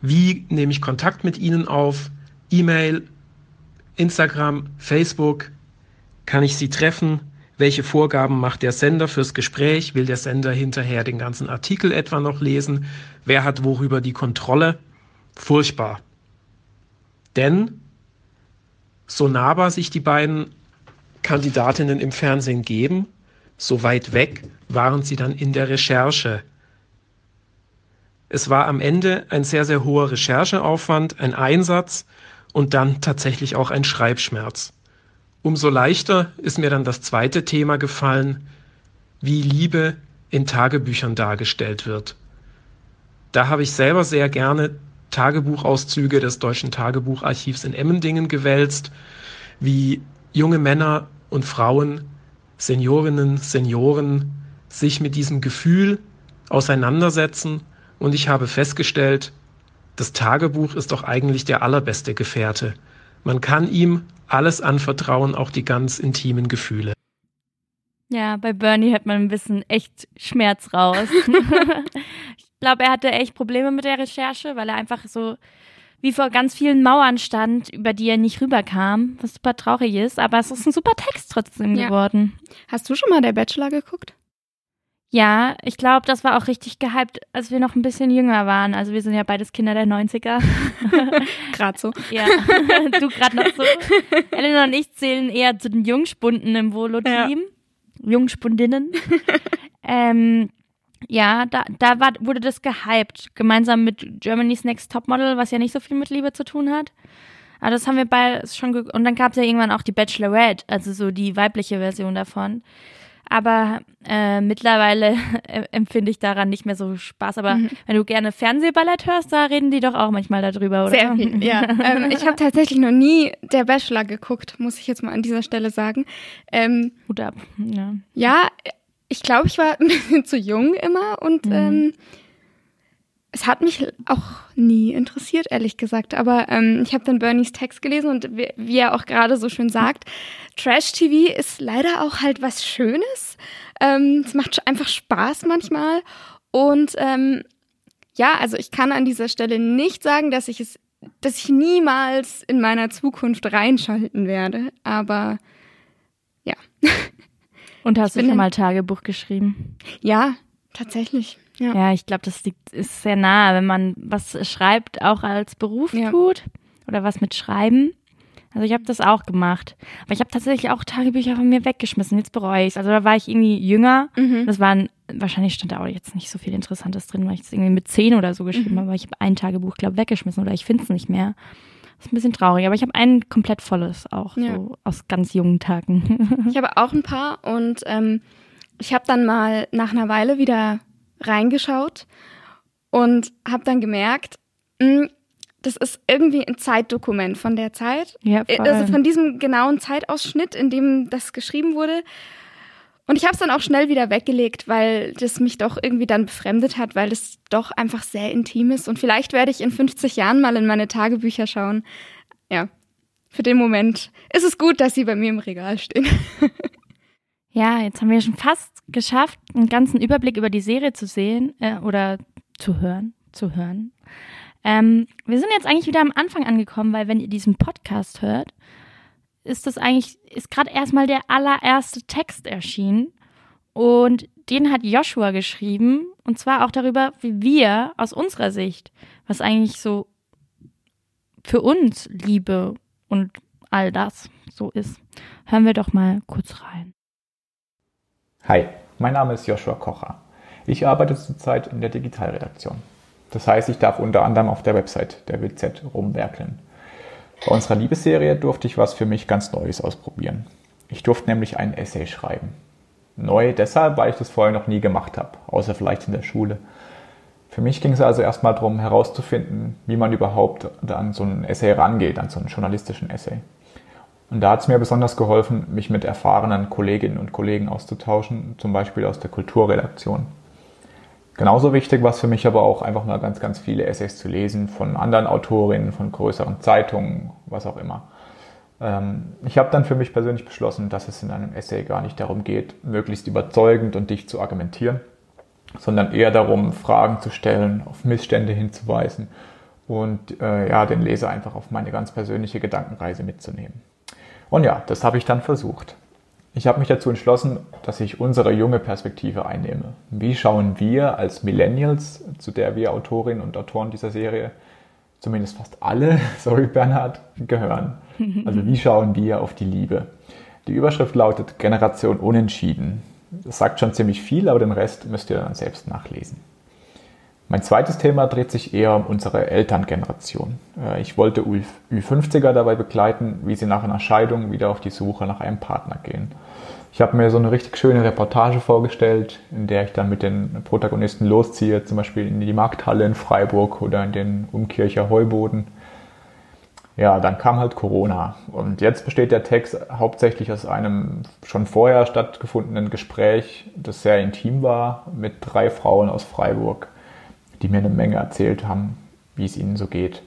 Wie nehme ich Kontakt mit ihnen auf? E-Mail, Instagram, Facebook? Kann ich sie treffen? Welche Vorgaben macht der Sender fürs Gespräch? Will der Sender hinterher den ganzen Artikel etwa noch lesen? Wer hat worüber die Kontrolle? Furchtbar. Denn so nahbar sich die beiden Kandidatinnen im Fernsehen geben, so weit weg waren sie dann in der Recherche. Es war am Ende ein sehr, sehr hoher Rechercheaufwand, ein Einsatz und dann tatsächlich auch ein Schreibschmerz. Umso leichter ist mir dann das zweite Thema gefallen, wie Liebe in Tagebüchern dargestellt wird. Da habe ich selber sehr gerne Tagebuchauszüge des Deutschen Tagebucharchivs in Emmendingen gewälzt, wie junge Männer und Frauen, Seniorinnen, Senioren sich mit diesem Gefühl auseinandersetzen und ich habe festgestellt, das Tagebuch ist doch eigentlich der allerbeste Gefährte. Man kann ihm alles anvertrauen, auch die ganz intimen Gefühle. Ja, bei Bernie hört man ein bisschen echt Schmerz raus. ich glaube, er hatte echt Probleme mit der Recherche, weil er einfach so wie vor ganz vielen Mauern stand, über die er nicht rüberkam, was super traurig ist, aber es ist ein super Text trotzdem ja. geworden. Hast du schon mal der Bachelor geguckt? Ja, ich glaube, das war auch richtig gehypt, als wir noch ein bisschen jünger waren. Also wir sind ja beides Kinder der 90er. gerade so. Ja, du gerade noch so. Elena und ich zählen eher zu den Jungspunden im Volo-Team. Ja. Jungspundinnen. ähm, ja, da, da war, wurde das gehypt, gemeinsam mit Germany's Next Topmodel, was ja nicht so viel mit Liebe zu tun hat. Aber das haben wir beide schon und dann gab es ja irgendwann auch die Bachelorette, also so die weibliche Version davon. Aber äh, mittlerweile empfinde ich daran nicht mehr so Spaß. Aber mhm. wenn du gerne Fernsehballett hörst, da reden die doch auch manchmal darüber, oder? Sehr viel, ja. ähm, ich habe tatsächlich noch nie der Bachelor geguckt, muss ich jetzt mal an dieser Stelle sagen. Ähm, Hut ab. Ja, ja ich glaube, ich war ein bisschen zu jung immer und mhm. ähm, es hat mich auch nie interessiert, ehrlich gesagt. Aber ähm, ich habe dann Bernies Text gelesen und wie, wie er auch gerade so schön sagt, Trash-TV ist leider auch halt was Schönes. Ähm, es macht einfach Spaß manchmal. Und ähm, ja, also ich kann an dieser Stelle nicht sagen, dass ich es, dass ich niemals in meiner Zukunft reinschalten werde. Aber ja. Und hast du schon mal Tagebuch geschrieben? Ja, tatsächlich. Ja, ja ich glaube, das liegt, ist sehr nah, wenn man was schreibt, auch als Beruf ja. tut oder was mit Schreiben. Also ich habe das auch gemacht. Aber ich habe tatsächlich auch Tagebücher von mir weggeschmissen. Jetzt bereue ich es. Also da war ich irgendwie jünger. Mhm. Das waren, wahrscheinlich stand da auch jetzt nicht so viel Interessantes drin, weil ich es irgendwie mit zehn oder so geschrieben mhm. habe. Aber ich habe ein Tagebuch, glaube ich, weggeschmissen oder ich finde es nicht mehr. Das ist ein bisschen traurig, aber ich habe ein komplett volles auch, ja. so aus ganz jungen Tagen. ich habe auch ein paar und ähm, ich habe dann mal nach einer Weile wieder reingeschaut und habe dann gemerkt, mh, hm, das ist irgendwie ein Zeitdokument von der Zeit. Ja, voll. Also von diesem genauen Zeitausschnitt, in dem das geschrieben wurde. Und ich habe es dann auch schnell wieder weggelegt, weil das mich doch irgendwie dann befremdet hat, weil es doch einfach sehr intim ist. Und vielleicht werde ich in 50 Jahren mal in meine Tagebücher schauen. Ja. für den Moment ist es gut, dass sie bei mir im Regal stehen. ja, jetzt haben wir schon fast geschafft, einen ganzen Überblick über die Serie zu sehen äh, oder zu hören, zu hören. Ähm, wir sind jetzt eigentlich wieder am Anfang angekommen, weil wenn ihr diesen Podcast hört, ist das eigentlich, ist gerade erstmal der allererste Text erschienen. Und den hat Joshua geschrieben. Und zwar auch darüber, wie wir aus unserer Sicht, was eigentlich so für uns Liebe und all das so ist. Hören wir doch mal kurz rein. Hi, mein Name ist Joshua Kocher. Ich arbeite zurzeit in der Digitalredaktion. Das heißt, ich darf unter anderem auf der Website der WZ rumwerkeln. Bei unserer Liebesserie durfte ich was für mich ganz Neues ausprobieren. Ich durfte nämlich ein Essay schreiben. Neu deshalb, weil ich das vorher noch nie gemacht habe, außer vielleicht in der Schule. Für mich ging es also erstmal darum, herauszufinden, wie man überhaupt an so ein Essay rangeht, an so einen journalistischen Essay. Und da hat es mir besonders geholfen, mich mit erfahrenen Kolleginnen und Kollegen auszutauschen, zum Beispiel aus der Kulturredaktion. Genauso wichtig war es für mich aber auch einfach mal ganz, ganz viele Essays zu lesen von anderen Autorinnen, von größeren Zeitungen, was auch immer. Ähm, ich habe dann für mich persönlich beschlossen, dass es in einem Essay gar nicht darum geht, möglichst überzeugend und dicht zu argumentieren, sondern eher darum, Fragen zu stellen, auf Missstände hinzuweisen und äh, ja, den Leser einfach auf meine ganz persönliche Gedankenreise mitzunehmen. Und ja, das habe ich dann versucht. Ich habe mich dazu entschlossen, dass ich unsere junge Perspektive einnehme. Wie schauen wir als Millennials, zu der wir Autorinnen und Autoren dieser Serie, zumindest fast alle, sorry Bernhard, gehören? Also wie schauen wir auf die Liebe? Die Überschrift lautet Generation Unentschieden. Das sagt schon ziemlich viel, aber den Rest müsst ihr dann selbst nachlesen. Mein zweites Thema dreht sich eher um unsere Elterngeneration. Äh, ich wollte Ü50er dabei begleiten, wie sie nach einer Scheidung wieder auf die Suche nach einem Partner gehen. Ich habe mir so eine richtig schöne Reportage vorgestellt, in der ich dann mit den Protagonisten losziehe, zum Beispiel in die Markthalle in Freiburg oder in den Umkircher Heuboden. Ja, dann kam halt Corona und jetzt besteht der Text hauptsächlich aus einem schon vorher stattgefundenen Gespräch, das sehr intim war, mit drei Frauen aus Freiburg die mir eine Menge erzählt haben, wie es ihnen so geht.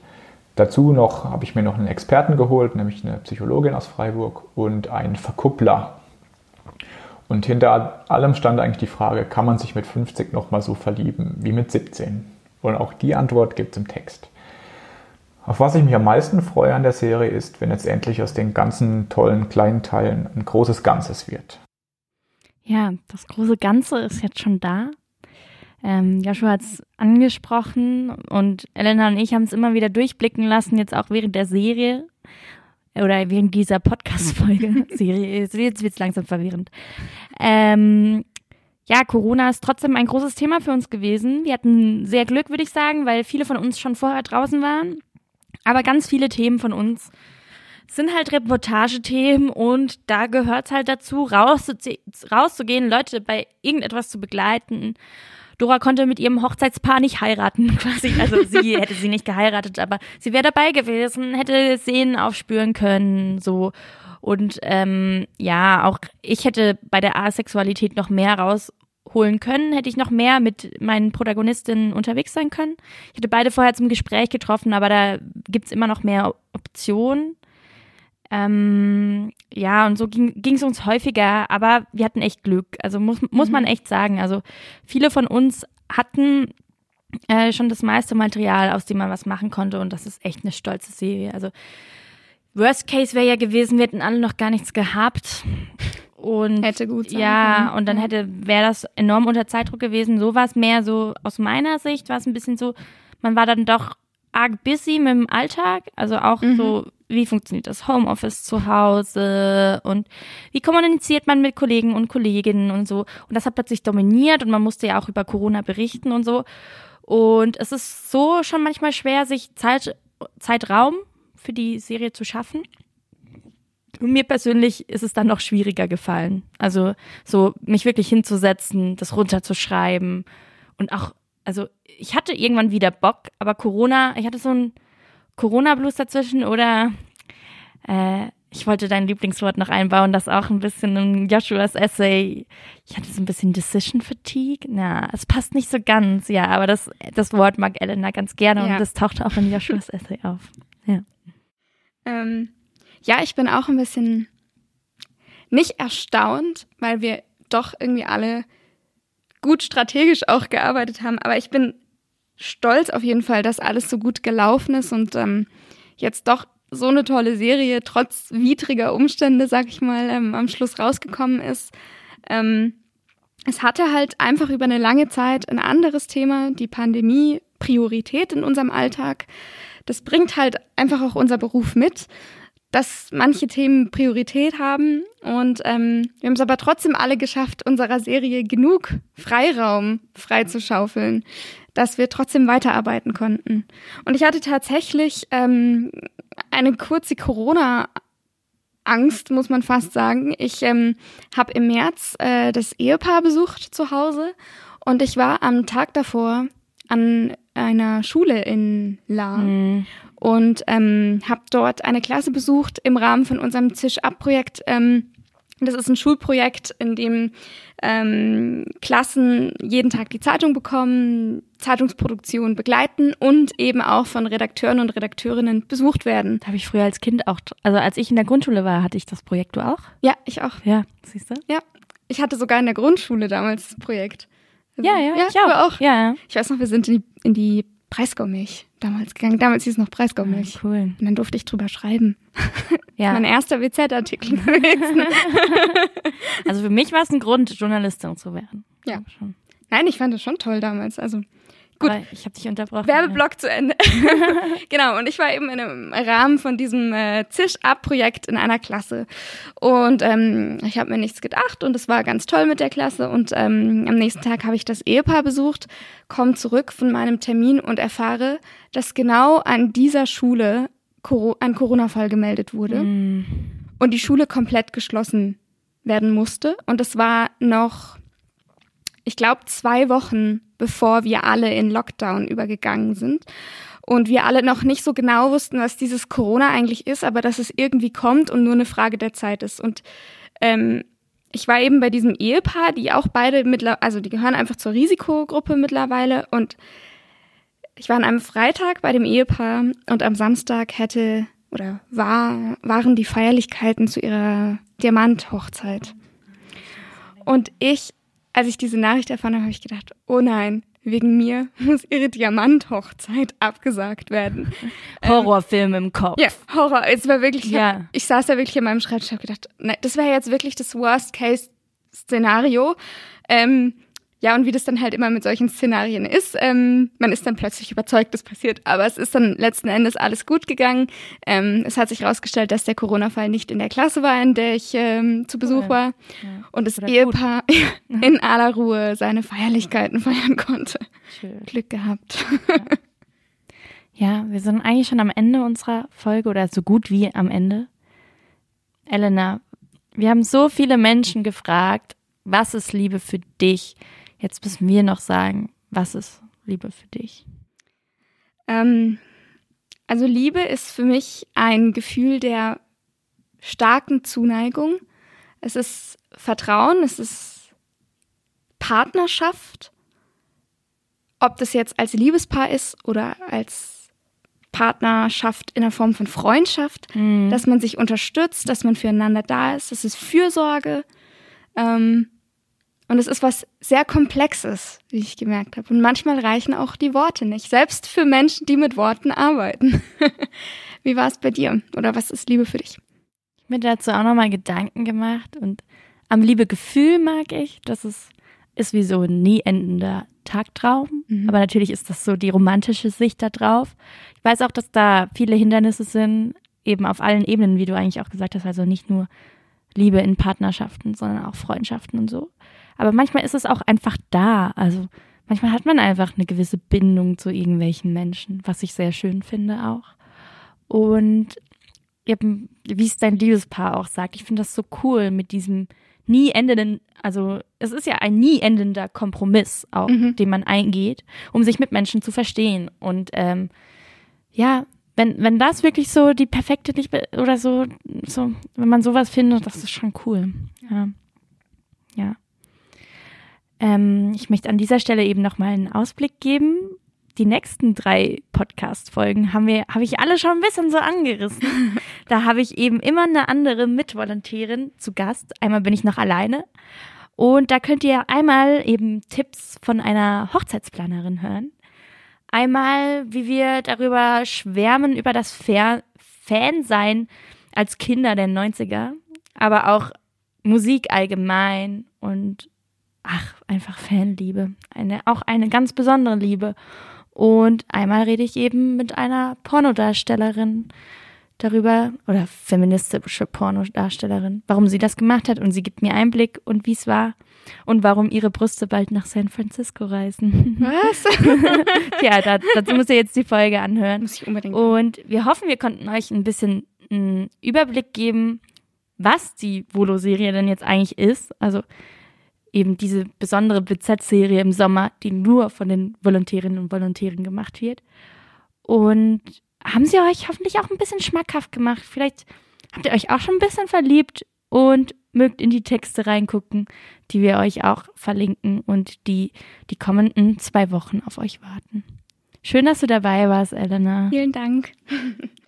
Dazu noch habe ich mir noch einen Experten geholt, nämlich eine Psychologin aus Freiburg und einen Verkuppler. Und hinter allem stand eigentlich die Frage, kann man sich mit 50 nochmal so verlieben wie mit 17? Und auch die Antwort gibt es im Text. Auf was ich mich am meisten freue an der Serie ist, wenn jetzt endlich aus den ganzen tollen kleinen Teilen ein großes Ganzes wird. Ja, das große Ganze ist jetzt schon da. Ähm, Joshua hat es angesprochen und Elena und ich haben es immer wieder durchblicken lassen, jetzt auch während der Serie oder während dieser Podcast-Folge. Serie, jetzt wird es langsam verwirrend. Ähm, ja, Corona ist trotzdem ein großes Thema für uns gewesen. Wir hatten sehr Glück, würde ich sagen, weil viele von uns schon vorher draußen waren. Aber ganz viele Themen von uns sind halt Reportagethemen und da gehört es halt dazu, rauszugehen, Leute bei irgendetwas zu begleiten Dora konnte mit ihrem Hochzeitspaar nicht heiraten, quasi. Also sie hätte sie nicht geheiratet, aber sie wäre dabei gewesen, hätte Szenen aufspüren können, so. Und ähm, ja, auch ich hätte bei der Asexualität noch mehr rausholen können, hätte ich noch mehr mit meinen Protagonistinnen unterwegs sein können. Ich hätte beide vorher zum Gespräch getroffen, aber da gibt's immer noch mehr Optionen. Ähm, ja, und so ging es uns häufiger, aber wir hatten echt Glück. Also muss, muss mhm. man echt sagen. Also viele von uns hatten äh, schon das meiste Material, aus dem man was machen konnte und das ist echt eine stolze Serie. Also Worst Case wäre ja gewesen, wir hätten alle noch gar nichts gehabt. Und hätte gut sein Ja, können. und dann hätte, wäre das enorm unter Zeitdruck gewesen. So war es mehr so, aus meiner Sicht war es ein bisschen so, man war dann doch arg busy mit dem Alltag. Also auch mhm. so wie funktioniert das Homeoffice zu Hause und wie kommuniziert man mit Kollegen und Kolleginnen und so. Und das hat plötzlich dominiert und man musste ja auch über Corona berichten und so. Und es ist so schon manchmal schwer, sich Zeit, Zeitraum für die Serie zu schaffen. Und mir persönlich ist es dann noch schwieriger gefallen. Also so mich wirklich hinzusetzen, das runterzuschreiben und auch, also ich hatte irgendwann wieder Bock, aber Corona, ich hatte so ein Corona-Blues dazwischen oder äh, ich wollte dein Lieblingswort noch einbauen, das auch ein bisschen in Joshuas Essay. Ich hatte so ein bisschen Decision Fatigue. Na, es passt nicht so ganz, ja, aber das, das Wort mag Elena ganz gerne ja. und das taucht auch in Joshuas Essay auf. Ja. Ähm, ja, ich bin auch ein bisschen nicht erstaunt, weil wir doch irgendwie alle gut strategisch auch gearbeitet haben, aber ich bin stolz auf jeden Fall, dass alles so gut gelaufen ist und ähm, jetzt doch so eine tolle Serie trotz widriger Umstände, sag ich mal, ähm, am Schluss rausgekommen ist. Ähm, es hatte halt einfach über eine lange Zeit ein anderes Thema, die Pandemie, Priorität in unserem Alltag. Das bringt halt einfach auch unser Beruf mit, dass manche Themen Priorität haben. Und ähm, wir haben es aber trotzdem alle geschafft, unserer Serie genug Freiraum freizuschaufeln, dass wir trotzdem weiterarbeiten konnten. Und ich hatte tatsächlich ähm, eine kurze Corona- Angst, muss man fast sagen. Ich ähm, habe im März äh, das Ehepaar besucht zu Hause und ich war am Tag davor an einer Schule in La mhm. und ähm, habe dort eine Klasse besucht im Rahmen von unserem Zisch-Ab-Projekt. Ähm, das ist ein Schulprojekt, in dem ähm, Klassen jeden Tag die Zeitung bekommen, Zeitungsproduktion begleiten und eben auch von Redakteuren und Redakteurinnen besucht werden. Habe ich früher als Kind auch, also als ich in der Grundschule war, hatte ich das Projekt. Du auch? Ja, ich auch. Ja, siehst du? Ja. Ich hatte sogar in der Grundschule damals das Projekt. Also, ja, ja, ja, ich auch. auch. Ja. Ich weiß noch, wir sind in die, in die Breisgau-Milch damals gegangen. Damals hieß es noch Breisgau-Milch. Ja, ah, cool. Und dann durfte ich drüber schreiben. Ja. mein erster WZ-Artikel gewesen. also für mich war es ein Grund, Journalistin zu werden. Ja. Schon. Nein, ich fand das schon toll damals. Also Gut. Ich habe dich unterbrochen. Werbeblock ja. zu Ende. genau, und ich war eben in einem Rahmen von diesem äh, Zisch-Ab-Projekt in einer Klasse. Und ähm, ich habe mir nichts gedacht und es war ganz toll mit der Klasse. Und ähm, am nächsten Tag habe ich das Ehepaar besucht, komme zurück von meinem Termin und erfahre, dass genau an dieser Schule ein Corona-Fall gemeldet wurde mm. und die Schule komplett geschlossen werden musste. Und es war noch ich glaube, zwei Wochen bevor wir alle in Lockdown übergegangen sind. Und wir alle noch nicht so genau wussten, was dieses Corona eigentlich ist, aber dass es irgendwie kommt und nur eine Frage der Zeit ist. Und ähm, ich war eben bei diesem Ehepaar, die auch beide mittlerweile, also die gehören einfach zur Risikogruppe mittlerweile. Und ich war an einem Freitag bei dem Ehepaar und am Samstag hätte oder war, waren die Feierlichkeiten zu ihrer Diamanthochzeit. Und ich als ich diese Nachricht erfahren habe, habe ich gedacht, oh nein, wegen mir muss ihre Diamanthochzeit abgesagt werden. Horrorfilm im Kopf. Ja, Horror. Es war wirklich, ja. ich saß da wirklich in meinem Schreibtisch und habe gedacht, nein, das wäre jetzt wirklich das Worst-Case-Szenario. Ähm, ja, und wie das dann halt immer mit solchen Szenarien ist, ähm, man ist dann plötzlich überzeugt, das passiert. Aber es ist dann letzten Endes alles gut gegangen. Ähm, es hat sich herausgestellt, dass der Corona-Fall nicht in der Klasse war, in der ich ähm, zu Besuch war. Ja. Und das Oder Ehepaar in aller Ruhe seine Feierlichkeiten feiern konnte. Schön. Glück gehabt. Ja. ja, wir sind eigentlich schon am Ende unserer Folge oder so gut wie am Ende. Elena, wir haben so viele Menschen gefragt, was ist Liebe für dich? Jetzt müssen wir noch sagen, was ist Liebe für dich? Ähm, also Liebe ist für mich ein Gefühl der starken Zuneigung. Es ist Vertrauen, es ist Partnerschaft. Ob das jetzt als Liebespaar ist oder als Partnerschaft in der Form von Freundschaft, mhm. dass man sich unterstützt, dass man füreinander da ist. Es ist Fürsorge. Ähm, und es ist was sehr Komplexes, wie ich gemerkt habe. Und manchmal reichen auch die Worte nicht, selbst für Menschen, die mit Worten arbeiten. wie war es bei dir? Oder was ist Liebe für dich? Ich habe mir dazu auch nochmal Gedanken gemacht. Und am Liebegefühl mag ich, dass es ist wie so ein nie endender Tagtraum. Mhm. Aber natürlich ist das so die romantische Sicht da drauf. Ich weiß auch, dass da viele Hindernisse sind, eben auf allen Ebenen, wie du eigentlich auch gesagt hast. Also nicht nur Liebe in Partnerschaften, sondern auch Freundschaften und so. Aber manchmal ist es auch einfach da. Also manchmal hat man einfach eine gewisse Bindung zu irgendwelchen Menschen, was ich sehr schön finde auch. Und eben, wie es dein Liebespaar auch sagt, ich finde das so cool mit diesem nie endenden, also es ist ja ein nie endender Kompromiss auch, mhm. den man eingeht, um sich mit Menschen zu verstehen. Und ähm, ja, wenn, wenn das wirklich so die perfekte Liebe oder so, so, wenn man sowas findet, das ist schon cool. Ja. Ähm, ich möchte an dieser Stelle eben nochmal einen Ausblick geben. die nächsten drei Podcast-Folgen haben wir, habe ich alle schon ein bisschen so angerissen. da habe ich eben immer eine andere Mitvolontärin zu Gast. Einmal bin ich noch alleine. Und da könnt ihr einmal eben Tipps von einer Hochzeitsplanerin hören. Einmal, wie wir darüber schwärmen, über das Fan Fansein als Kinder der 90er, aber auch Musik allgemein und ach, einfach Fanliebe. Eine, auch eine ganz besondere Liebe. Und einmal rede ich eben mit einer Pornodarstellerin darüber, oder feministische Pornodarstellerin, warum sie das gemacht hat und sie gibt mir Einblick und wie es war und warum ihre Brüste bald nach San Francisco reisen. Was? ja, da, dazu muss ihr jetzt die Folge anhören. Muss ich unbedingt. Und wir hoffen, wir konnten euch ein bisschen einen Überblick geben, was die Volo-Serie denn jetzt eigentlich ist. Also eben diese besondere BZ-Serie im Sommer, die nur von den Volontärinnen und Volontären gemacht wird. Und haben sie euch hoffentlich auch ein bisschen schmackhaft gemacht. Vielleicht habt ihr euch auch schon ein bisschen verliebt und mögt in die Texte reingucken, die wir euch auch verlinken und die die kommenden zwei Wochen auf euch warten. Schön, dass du dabei warst, Elena. Vielen Dank.